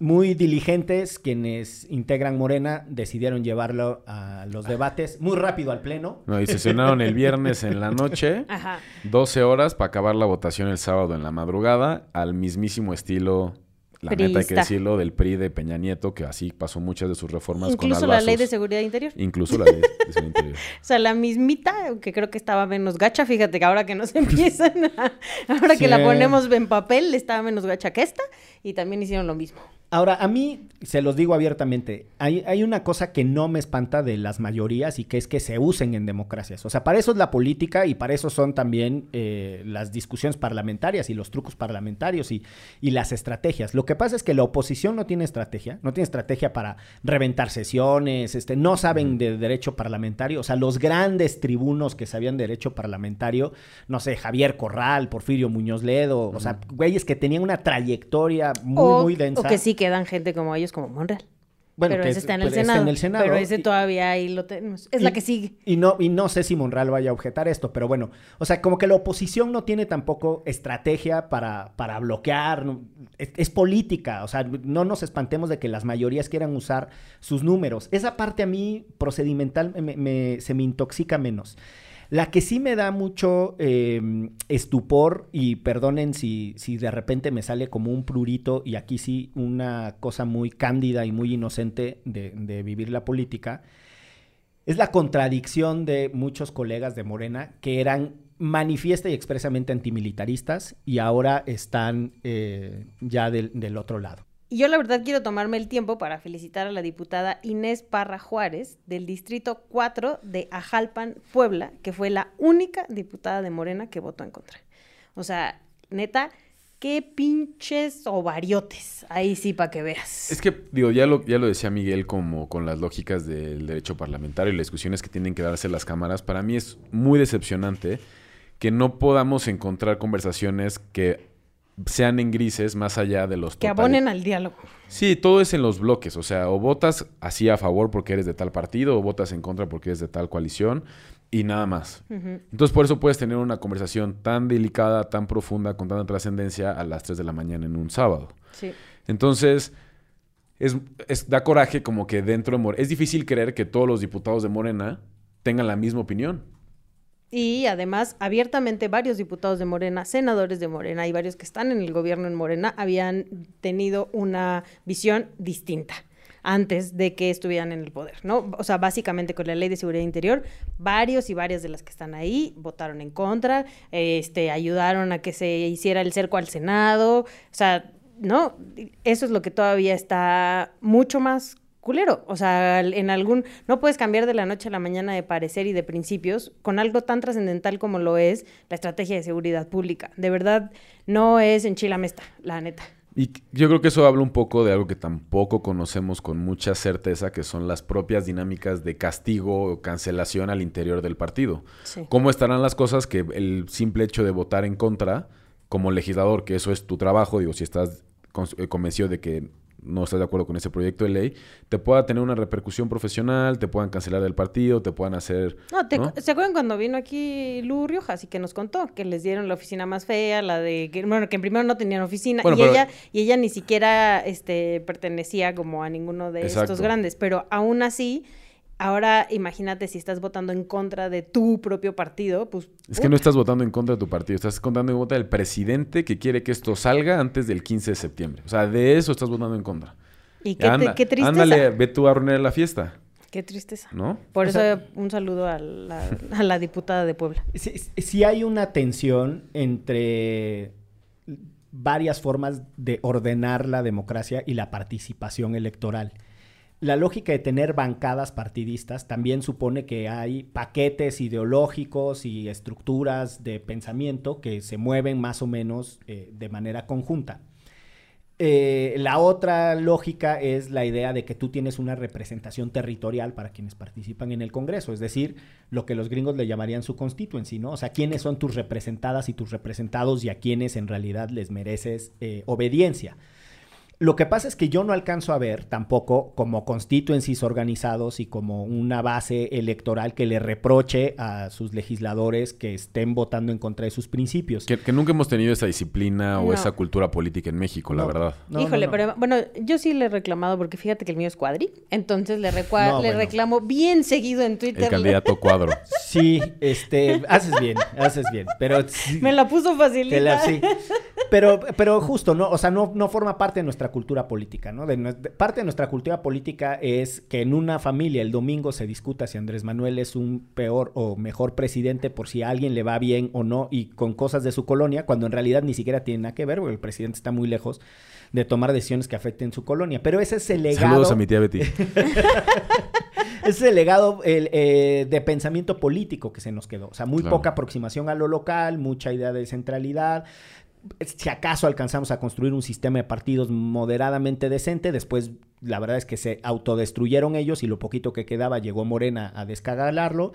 muy diligentes quienes integran Morena decidieron llevarlo a los debates muy rápido al pleno. No, y sesionaron el viernes en la noche, Ajá. 12 horas para acabar la votación el sábado en la madrugada, al mismísimo estilo, la neta hay que decirlo, del PRI de Peña Nieto, que así pasó muchas de sus reformas Incluso con la ley de seguridad interior. Incluso la ley de seguridad interior. O sea, la mismita, que creo que estaba menos gacha, fíjate que ahora que nos empiezan a- ahora que la ponemos en papel, estaba menos gacha que esta, y también hicieron lo mismo. Ahora, a mí, se los digo abiertamente, hay, hay una cosa que no me espanta de las mayorías y que es que se usen en democracias. O sea, para eso es la política y para eso son también eh, las discusiones parlamentarias y los trucos parlamentarios y, y las estrategias. Lo que pasa es que la oposición no tiene estrategia, no tiene estrategia para reventar sesiones, este, no saben de derecho parlamentario. O sea, los grandes tribunos que sabían de derecho parlamentario, no sé, Javier Corral, Porfirio Muñoz Ledo, o sea, güeyes que tenían una trayectoria muy, o, muy densa. o que sí quedan gente como ellos, como Monreal. Bueno, pero que ese es- está en el, pues, está Senado, en el Senado. Pero ese Y- todavía ahí lo tenemos. Es y- la que sigue. Y no, y no sé si Monreal vaya a objetar esto, pero bueno, o sea, como que la oposición no tiene tampoco estrategia para, para bloquear, es, es política, o sea, no nos espantemos de que las mayorías quieran usar sus números. Esa parte a mí procedimental me- me- se me intoxica menos. La que sí me da mucho eh, estupor, y perdonen si, si de repente me sale como un prurito, y aquí sí una cosa muy cándida y muy inocente de, vivir la política, es la contradicción de muchos colegas de Morena que eran manifiesta y expresamente antimilitaristas y ahora están eh, ya del otro lado. Y yo la verdad quiero tomarme el tiempo para felicitar a la diputada Inés Parra Juárez del Distrito 4 de Ajalpan, Puebla, que fue la única diputada de Morena que votó en contra. O sea, neta, qué pinches ovariotes. Ahí sí, para que veas. Es que, digo, ya lo, ya lo decía Miguel como con las lógicas del derecho parlamentario y las discusiones que tienen que darse las cámaras. Para mí es muy decepcionante que no podamos encontrar conversaciones que sean en grises más allá de los que abonen al diálogo. Sí, todo es en los bloques. O sea, o votas así a favor porque eres de tal partido, o votas en contra porque eres de tal coalición, y nada más. Entonces, por eso puedes tener una conversación tan delicada, tan profunda, con tanta trascendencia a las 3 de la mañana en un sábado. Sí. Entonces, es, es- da coraje como que dentro de Morena... Es difícil creer que todos los diputados de Morena tengan la misma opinión. Y además, abiertamente, varios diputados de Morena, senadores de Morena y varios que están en el gobierno en Morena habían tenido una visión distinta antes de que estuvieran en el poder, ¿no? O sea, básicamente con la ley de seguridad interior, varios y varias de las que están ahí votaron en contra, este, ayudaron a que se hiciera el cerco al Senado, o sea, ¿no? Eso es lo que todavía está mucho más culero. O sea, en algún. No puedes cambiar de la noche a la mañana de parecer y de principios con algo tan trascendental como lo es la estrategia de seguridad pública. De verdad, no es en Chilamesta, la neta. Y yo creo que eso habla un poco de algo que tampoco conocemos con mucha certeza, que son las propias dinámicas de castigo o cancelación al interior del partido. Sí. ¿Cómo estarán las cosas que el simple hecho de votar en contra como legislador, que eso es tu trabajo, digo, si estás eh, convencido de que no estás de acuerdo con ese proyecto de ley, te pueda tener una repercusión profesional, te puedan cancelar del partido, te puedan hacer... No, te- ¿no? ¿se acuerdan cuando vino aquí Lu Riojas y que nos contó que les dieron la oficina más fea, la de que, bueno, que primero no tenían oficina Bueno, y pero- ella y ella ni siquiera este pertenecía como a ninguno de Exacto. estos grandes, pero aún así Ahora imagínate si estás votando en contra de tu propio partido, pues... Es que no estás votando en contra de tu partido, estás votando en contra del presidente que quiere que esto salga antes del 15 de septiembre. O sea, de eso estás votando en contra. Y qué, te- Anda- qué tristeza. Ándale, ve tú a arruinar la fiesta, Qué tristeza. ¿no? Por O eso sea- un saludo a la, a la diputada de Puebla. Si, si hay una tensión entre varias formas de ordenar la democracia y la participación electoral. La lógica de tener bancadas partidistas también supone que hay paquetes ideológicos y estructuras de pensamiento que se mueven más o menos eh, de manera conjunta. Eh, la otra lógica es la idea de que tú tienes una representación territorial para quienes participan en el Congreso, es decir, lo que los gringos le llamarían su constituency, ¿no? O sea, quiénes son tus representadas y tus representados y a quienes en realidad les mereces eh, obediencia. Lo que pasa es que yo no alcanzo a ver tampoco como constituencies organizados y como una base electoral que le reproche a sus legisladores que estén votando en contra de sus principios. Que, que nunca hemos tenido esa disciplina o esa cultura política en México, la No. verdad. No, Híjole, no. pero bueno, yo sí le he reclamado porque fíjate que el mío es cuadri, entonces le, le bueno. reclamo bien seguido en Twitter. El candidato cuadro. Sí, este, haces bien, haces bien, pero sí- Me la puso facilita. te la- sí. Pero, pero justo, ¿no? O sea, no, no forma parte de nuestra cultura política, ¿no? De nue- de- parte de nuestra cultura política es que en una familia el domingo se discuta si Andrés Manuel es un peor o mejor presidente por si a alguien le va bien o no y con cosas de su colonia, cuando en realidad ni siquiera tiene nada que ver, porque el presidente está muy lejos de tomar decisiones que afecten su colonia. Pero ese es el legado. Saludos a mi tía Betty. Ese es el legado el, eh, de pensamiento político que se nos quedó. O sea, muy Claro. poca aproximación a lo local, mucha idea de centralidad. Si acaso alcanzamos a construir un sistema de partidos moderadamente decente, después la verdad es que se autodestruyeron ellos y lo poquito que quedaba llegó Morena a descagalarlo.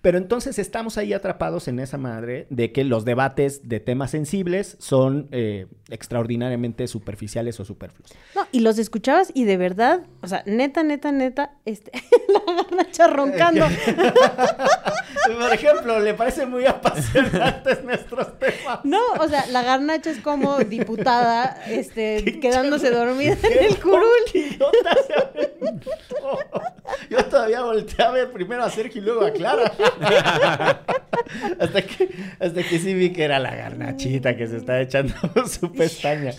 Pero entonces estamos ahí atrapados en esa madre de que los debates de temas sensibles son eh, extraordinariamente superficiales o superfluos. No, y los escuchabas y de verdad, o sea, neta, neta, neta, este, la garnacha roncando. Por ejemplo, ¿le parece muy apasionantes nuestros temas? No, o sea, la garnacha es como diputada, este, quedándose dormida en ¡Qué el curul. Yo todavía volteé a ver primero a Sergio y luego a Clara. hasta, que, hasta que sí vi que era la garnachita que se estaba echando su pestaña.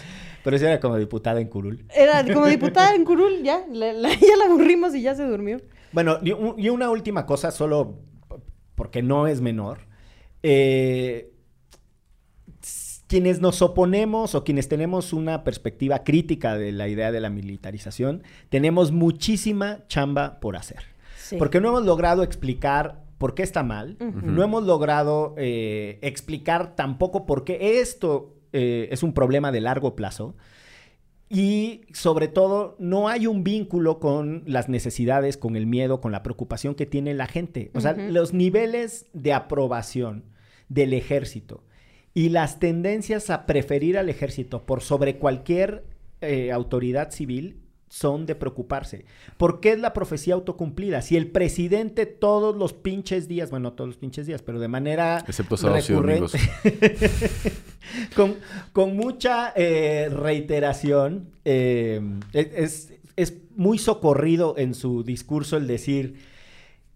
Pero sí era como diputada en curul. Era como diputada en curul, ya, la- la- ya la aburrimos y ya se durmió. Bueno, y, un- y una última cosa, solo porque no es menor. Eh, quienes nos oponemos o quienes tenemos una perspectiva crítica de la idea de la militarización, tenemos muchísima chamba por hacer. Sí. Porque no hemos logrado explicar por qué está mal, no hemos logrado eh, explicar tampoco por qué esto eh, es un problema de largo plazo. Y sobre todo, no hay un vínculo con las necesidades, con el miedo, con la preocupación que tiene la gente. O sea, los niveles de aprobación del ejército y las tendencias a preferir al ejército por sobre cualquier eh, autoridad civil son de preocuparse. ¿Por qué es la profecía autocumplida? Si el presidente todos los pinches días, bueno, no todos los pinches días, pero de manera Excepto sábados y domingos. con, con mucha eh, reiteración, eh, es, es muy socorrido en su discurso el decir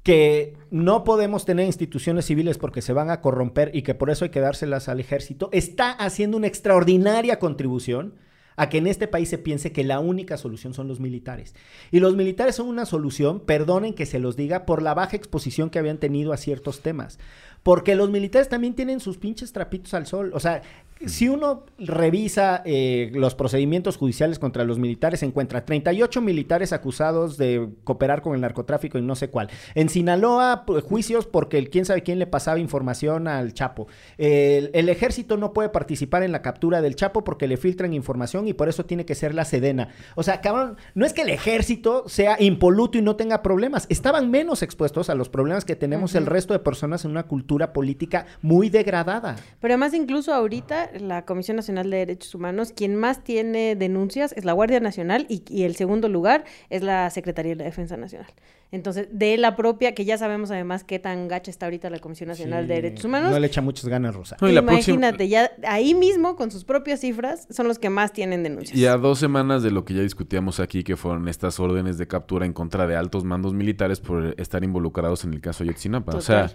que no podemos tener instituciones civiles porque se van a corromper y que por eso hay que dárselas al ejército, está haciendo una extraordinaria contribución a que en este país se piense que la única solución son los militares. Y los militares son una solución, perdonen que se los diga, por la baja exposición que habían tenido a ciertos temas. Porque los militares también tienen sus pinches trapitos al sol. O sea, si uno revisa eh, los procedimientos judiciales contra los militares, se encuentra 38 militares acusados de cooperar con el narcotráfico y no sé cuál. En Sinaloa, juicios porque el quién sabe quién le pasaba información al Chapo. El, el ejército no puede participar en la captura del Chapo porque le filtran información y por eso tiene que ser la Sedena. O sea, cabrón, no es que el ejército sea impoluto y no tenga problemas. Estaban menos expuestos a los problemas que tenemos el resto de personas en una cultura política muy degradada. Pero además, incluso ahorita, la Comisión Nacional de Derechos Humanos, quien más tiene denuncias es la Guardia Nacional y, y el segundo lugar es la Secretaría de la Defensa Nacional. Entonces, de la propia, que ya sabemos además qué tan gacha está ahorita la Comisión Nacional de Derechos Humanos. No le echa muchas ganas, Rosa. No, próxima- Imagínate, ya ahí mismo, con sus propias cifras, son los que más tienen denuncias. Y a dos semanas de lo que ya discutíamos aquí, que fueron estas órdenes de captura en contra de altos mandos militares por estar involucrados en el caso Ayotzinapa. O sea.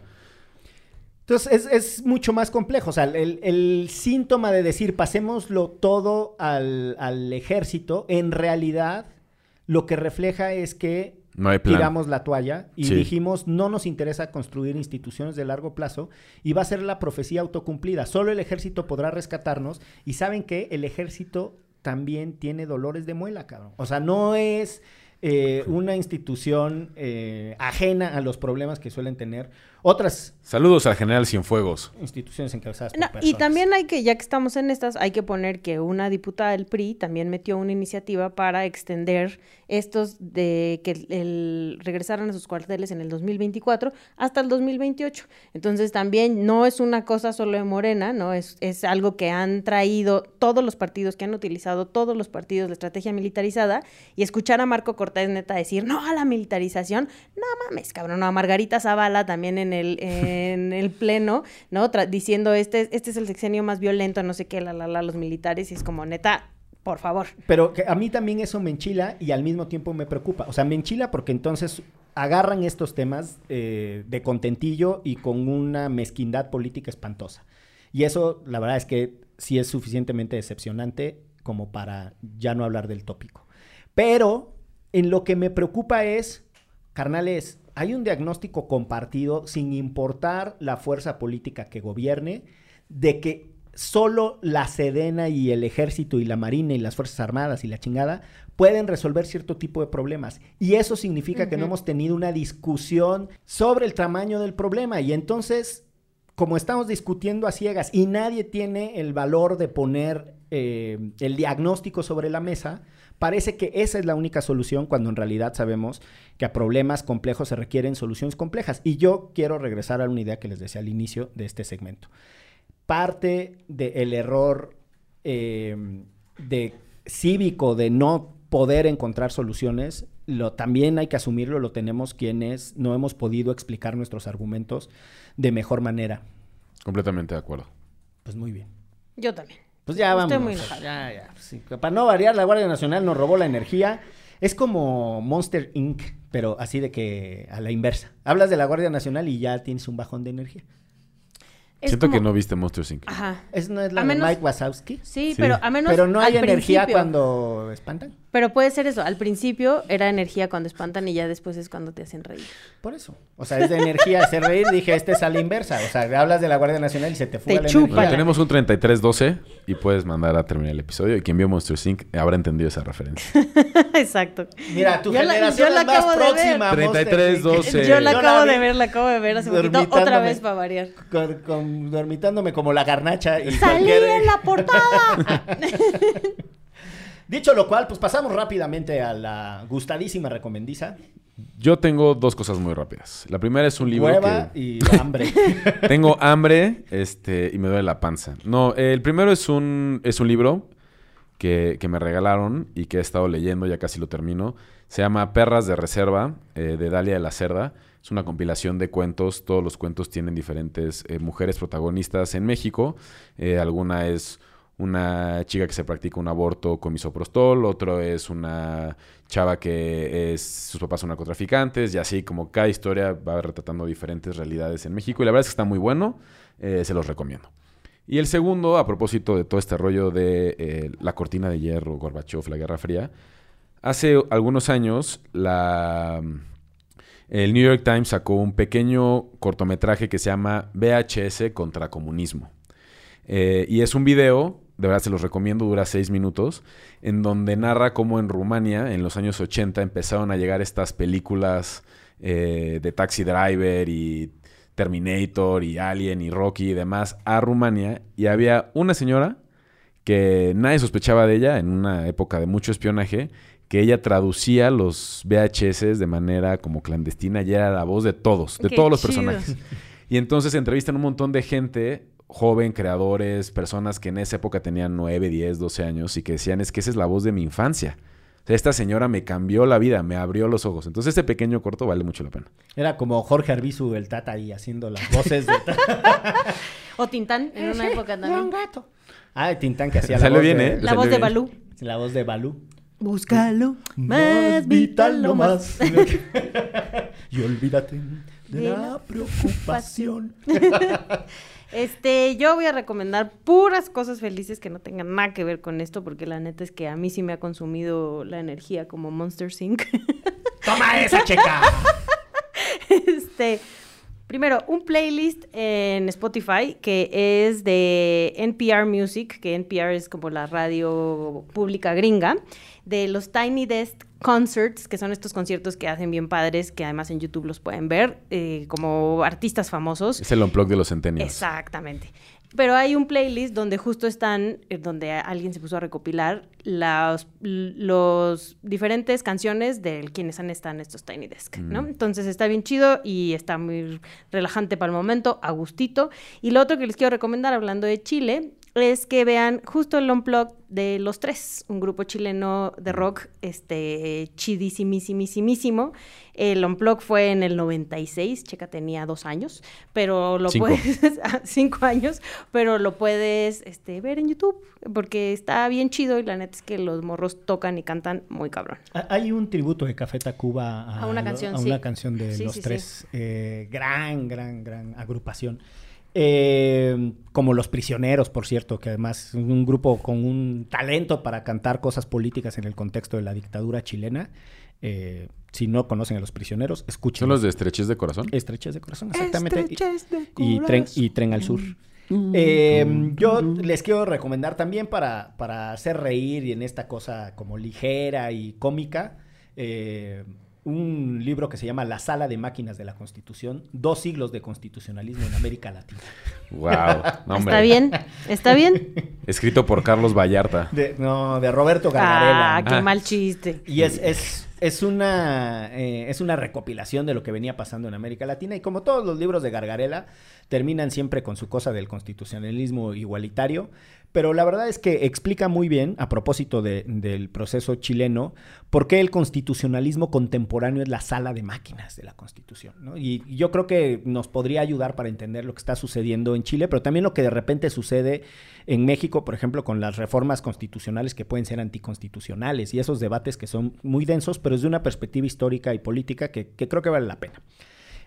Entonces es, es mucho más complejo. O sea, el, el síntoma de decir pasémoslo todo al, al ejército, en realidad lo que refleja es que no tiramos la toalla y Sí. dijimos no nos interesa construir instituciones de largo plazo y va a ser la profecía autocumplida. Solo el ejército podrá rescatarnos y saben que el ejército también tiene dolores de muela, cabrón. O sea, no es eh, una institución eh, ajena a los problemas que suelen tener otras Saludos al general Cienfuegos. instituciones encabezadas por No, y también hay que, ya que estamos en estas, hay que poner que una diputada del PRI también metió una iniciativa para extender estos de que el, el- regresaran a sus cuarteles en el 2024 hasta el 2028. Entonces también no es una cosa solo de Morena, ¿no? Es, es algo que han traído todos los partidos, que han utilizado todos los partidos la estrategia militarizada y escuchar a Marco Cortés neta decir, no a la militarización, no mames, cabrón, no, a Margarita Zavala también en el, en el pleno, ¿no? Tra- diciendo, este, este es el sexenio más violento, no sé qué, la, la, la, los militares, y es como, neta, por favor. Pero que a mí también eso me enchila y al mismo tiempo me preocupa. O sea, me enchila porque entonces agarran estos temas eh, de contentillo y con una mezquindad política espantosa. Y eso, la verdad es que sí es suficientemente decepcionante como para ya no hablar del tópico. Pero en lo que me preocupa es, carnales, hay un diagnóstico compartido sin importar la fuerza política que gobierne, de que solo la Sedena y el ejército y la marina y las fuerzas armadas y la chingada pueden resolver cierto tipo de problemas. Y eso significa que no hemos tenido una discusión sobre el tamaño del problema. Y entonces, como estamos discutiendo a ciegas y nadie tiene el valor de poner eh, el diagnóstico sobre la mesa, parece que esa es la única solución cuando en realidad sabemos que a problemas complejos se requieren soluciones complejas. Y yo quiero regresar a una idea que les decía al inicio de este segmento. Parte del error eh, de cívico de no poder encontrar soluciones, lo, también hay que asumirlo, lo tenemos quienes no hemos podido explicar nuestros argumentos de mejor manera. Completamente de acuerdo. Pues muy bien. Yo también. Pues ya Estoy vamos. muy enojada. Ya, ya. Sí, para no variar, la Guardia Nacional nos robó la energía. Es como Monster Inc., pero así de que a la inversa. Hablas de la Guardia Nacional y ya tienes un bajón de energía. Es Siento que no viste Monster Inc. Ajá. ¿Es, ¿No es la A de menos- Mike Wazowski? Sí, Sí. pero a menos Pero no hay energía principio. cuando espantan. Pero puede ser eso. Al principio era energía cuando espantan y ya después es cuando te hacen reír. Por eso. O sea, es de energía hacer reír. Dije, este es a la inversa. O sea, hablas de la Guardia Nacional y se te fuga Te la chupa. Bueno, energía. tenemos un 3312 y puedes mandar a terminar el episodio. Y quien vio Monster Inc. habrá entendido esa referencia. Exacto. Mira, tu Yo la- generación yo la es más próxima. a Monster 33, Inc. 12. Yo la Yo acabo de ver, la acabo de ver hace poquito. Otra vez para variar. Con, con- dormitándome como la garnacha. Y ¡Salí cualquier- en la portada! Dicho lo cual, pues pasamos rápidamente a la gustadísima recomendiza. Yo tengo dos cosas muy rápidas. La primera es un libro Hueva que... y hambre. Tengo hambre este, y me duele la panza. No, el primero es un, es un libro que, que me regalaron y que he estado leyendo, ya casi lo termino. Se llama Perras de Reserva, eh, de Dalia de la Cerda. Es una compilación de cuentos. Todos los cuentos tienen diferentes eh, mujeres protagonistas en México. Eh, alguna es una chica que se practica un aborto con misoprostol, otro es una chava que es, sus papás son narcotraficantes, y así como cada historia va retratando diferentes realidades en México. Y la verdad es que está muy bueno, eh, se los recomiendo. Y el segundo, a propósito de todo este rollo de eh, la cortina de hierro, Gorbachev, la Guerra Fría, hace algunos años la, el New York Times sacó un pequeño cortometraje que se llama VHS contra comunismo. Eh, y es un video, de verdad se los recomiendo, dura seis minutos, en donde narra cómo en Rumania, en los años 80, empezaron a llegar estas películas eh, de Taxi Driver y Terminator y Alien y Rocky y demás a Rumania. Y había una señora que nadie sospechaba de ella en una época de mucho espionaje, que ella traducía los VHS de manera como clandestina y era la voz de todos, de Qué todos los chido. personajes. Y entonces entrevistan un montón de gente joven, creadores, personas que en esa época tenían 9, 10, 12 años y que decían es que esa es la voz de mi infancia. O sea, esta señora me cambió la vida, me abrió los ojos. Entonces este pequeño corto vale mucho la pena. Era como Jorge Arbizu, el tata ahí haciendo las voces de... O Tintán, en una época también. ah, el Tintán que hacía la Salió voz bien, de... ¿eh? La Salió voz de. Balú. La voz de Balú. Búscalo. Más vital lo más. y olvídate de De la la preocupación. Este, yo voy a recomendar puras cosas felices que no tengan nada que ver con esto, porque la neta es que a mí sí me ha consumido la energía como Monster Sync. ¡Toma esa, checa! este, primero, un playlist en Spotify que es de NPR Music, que NPR es como la radio pública gringa, de los Tiny Desk Concerts, que son estos conciertos que hacen bien padres, que además en YouTube los pueden ver, eh, como artistas famosos. Es el unplug de los centenios. Exactamente. Pero hay un playlist donde justo están, eh, donde alguien se puso a recopilar las los diferentes canciones de quienes han estado en estos Tiny Desk, ¿no? Mm. Entonces está bien chido y está muy relajante para el momento, a gustito. Y lo otro que les quiero recomendar, hablando de Chile, es que vean justo el unplug de Los Tres, un grupo chileno de rock este, chidísimísimísimo. El unplug fue en el 96, Checa tenía dos años, pero lo Cinco. puedes, ah, cinco años, pero lo puedes este, ver en YouTube, porque está bien chido y la neta es que los morros tocan y cantan muy cabrón. Hay un tributo de Café Tacuba a, A una canción, a sí. una canción de Sí, los sí. tres. Eh, gran, gran, gran agrupación. Eh, como Los Prisioneros, por cierto, que además es un grupo con un talento para cantar cosas políticas en el contexto de la dictadura chilena. Eh, si no conocen a Los Prisioneros, escuchen. ¿Son los de estreches de corazón? Estreches de corazón, exactamente. Y- y, tren, y Tren al Sur. Eh, yo les quiero recomendar también para, para hacer reír y en esta cosa como ligera y cómica, eh, un libro que se llama La Sala de Máquinas de la Constitución, dos siglos de constitucionalismo en América Latina. Wow. No. ¿Está bien? ¿Está bien? Escrito por Carlos Vallarta. De, no, de Roberto Gargarela. Ah, qué Ah. mal chiste. Y es, es, es, una, eh, es una recopilación de lo que venía pasando en América Latina. Y como todos los libros de Gargarela, terminan siempre con su cosa del constitucionalismo igualitario. Pero la verdad es que explica muy bien, a propósito de- del proceso chileno, por qué el constitucionalismo contemporáneo es la sala de máquinas de la Constitución. Y yo creo que nos podría ayudar para entender lo que está sucediendo en Chile, pero también lo que de repente sucede en México, por ejemplo, con las reformas constitucionales que pueden ser anticonstitucionales y esos debates que son muy densos, pero desde una perspectiva histórica y política que, que creo que vale la pena.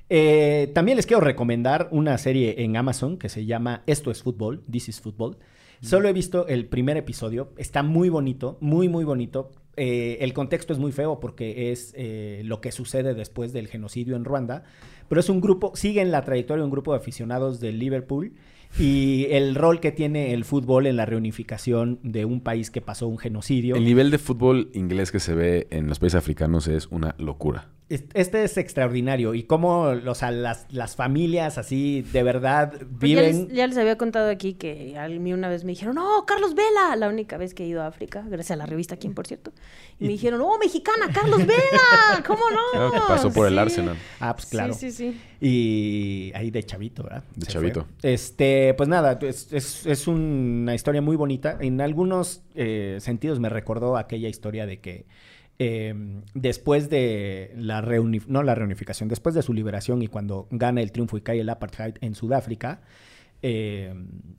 Eh, también les quiero recomendar una serie en Amazon que se llama Esto es fútbol, This is Football. Solo he visto el primer episodio, está muy bonito, muy, muy bonito. Eh, el contexto es muy feo porque es eh, lo que sucede después del genocidio en Ruanda, pero es un grupo, sigue en la trayectoria un grupo de aficionados del Liverpool y el rol que tiene el fútbol en la reunificación de un país que pasó un genocidio. El nivel de fútbol inglés que se ve en los países africanos es una locura. Es- Este es extraordinario y cómo o sea, las, las familias así de verdad Pues ya, viven... les, ya les había contado aquí que a mí una vez me dijeron, no, Carlos Vela, la única vez que he ido a África, gracias a la revista Quién, por cierto. Y, me dijeron, oh, mexicana, Carlos Vela, ¿cómo no? Claro que pasó por el Sí. Arsenal. Ah, pues claro. Sí, sí, sí. Y ahí de chavito, ¿verdad? De Se chavito. fue. Este, pues nada, es, es- es una historia muy bonita. En algunos eh, sentidos me recordó aquella historia de que eh, después de la reuni- no la reunificación, después de su liberación y cuando gana el triunfo y cae el apartheid en Sudáfrica, eh,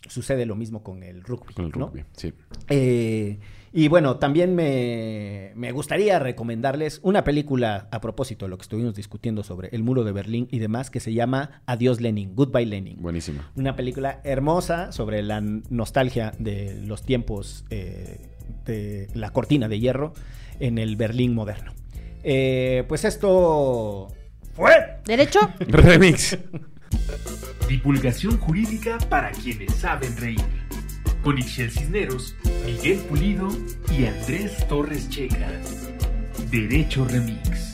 sucede lo mismo con el rugby. Con el ¿no? rugby, sí. Eh, y bueno, también me, me gustaría recomendarles una película a propósito de lo que estuvimos discutiendo sobre el muro de Berlín y demás, que se llama Adiós Lenin, Goodbye Lenin. Buenísima. Una película hermosa sobre la nostalgia de los tiempos eh, de la cortina de hierro en el Berlín moderno. Eh, pues esto fue. ¿Derecho? Remix. Divulgación jurídica para quienes saben reír. Con Ixel Cisneros, Miguel Pulido y Andrés Torres Checa. Derecho Remix.